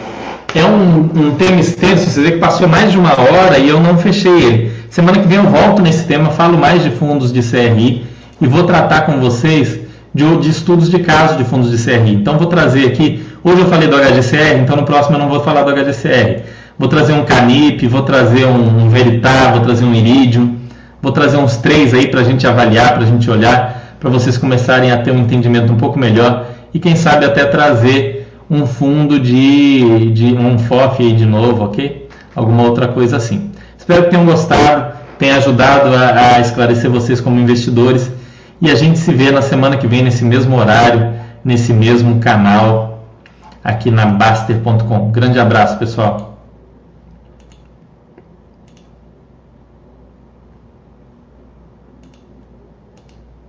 É um, um tema extenso, você vê que passou mais de uma hora e eu não fechei ele. Semana que vem eu volto nesse tema, falo mais de fundos de CRI e vou tratar com vocês de, de estudos de caso de fundos de CRI. Então vou trazer aqui, hoje eu falei do HGCR, então no próximo eu não vou falar do HGCR. Vou trazer um Canip, vou trazer um, Veritar, vou trazer um Iridium, vou trazer uns três aí para a gente avaliar, para a gente olhar, para vocês começarem a ter um entendimento um pouco melhor e quem sabe até trazer um fundo de, de um FOF aí de novo, ok? Alguma outra coisa assim. Espero que tenham gostado, tenha ajudado a, a esclarecer vocês como investidores e a gente se vê na semana que vem nesse mesmo horário, nesse mesmo canal aqui na Baster.com. Grande abraço, pessoal.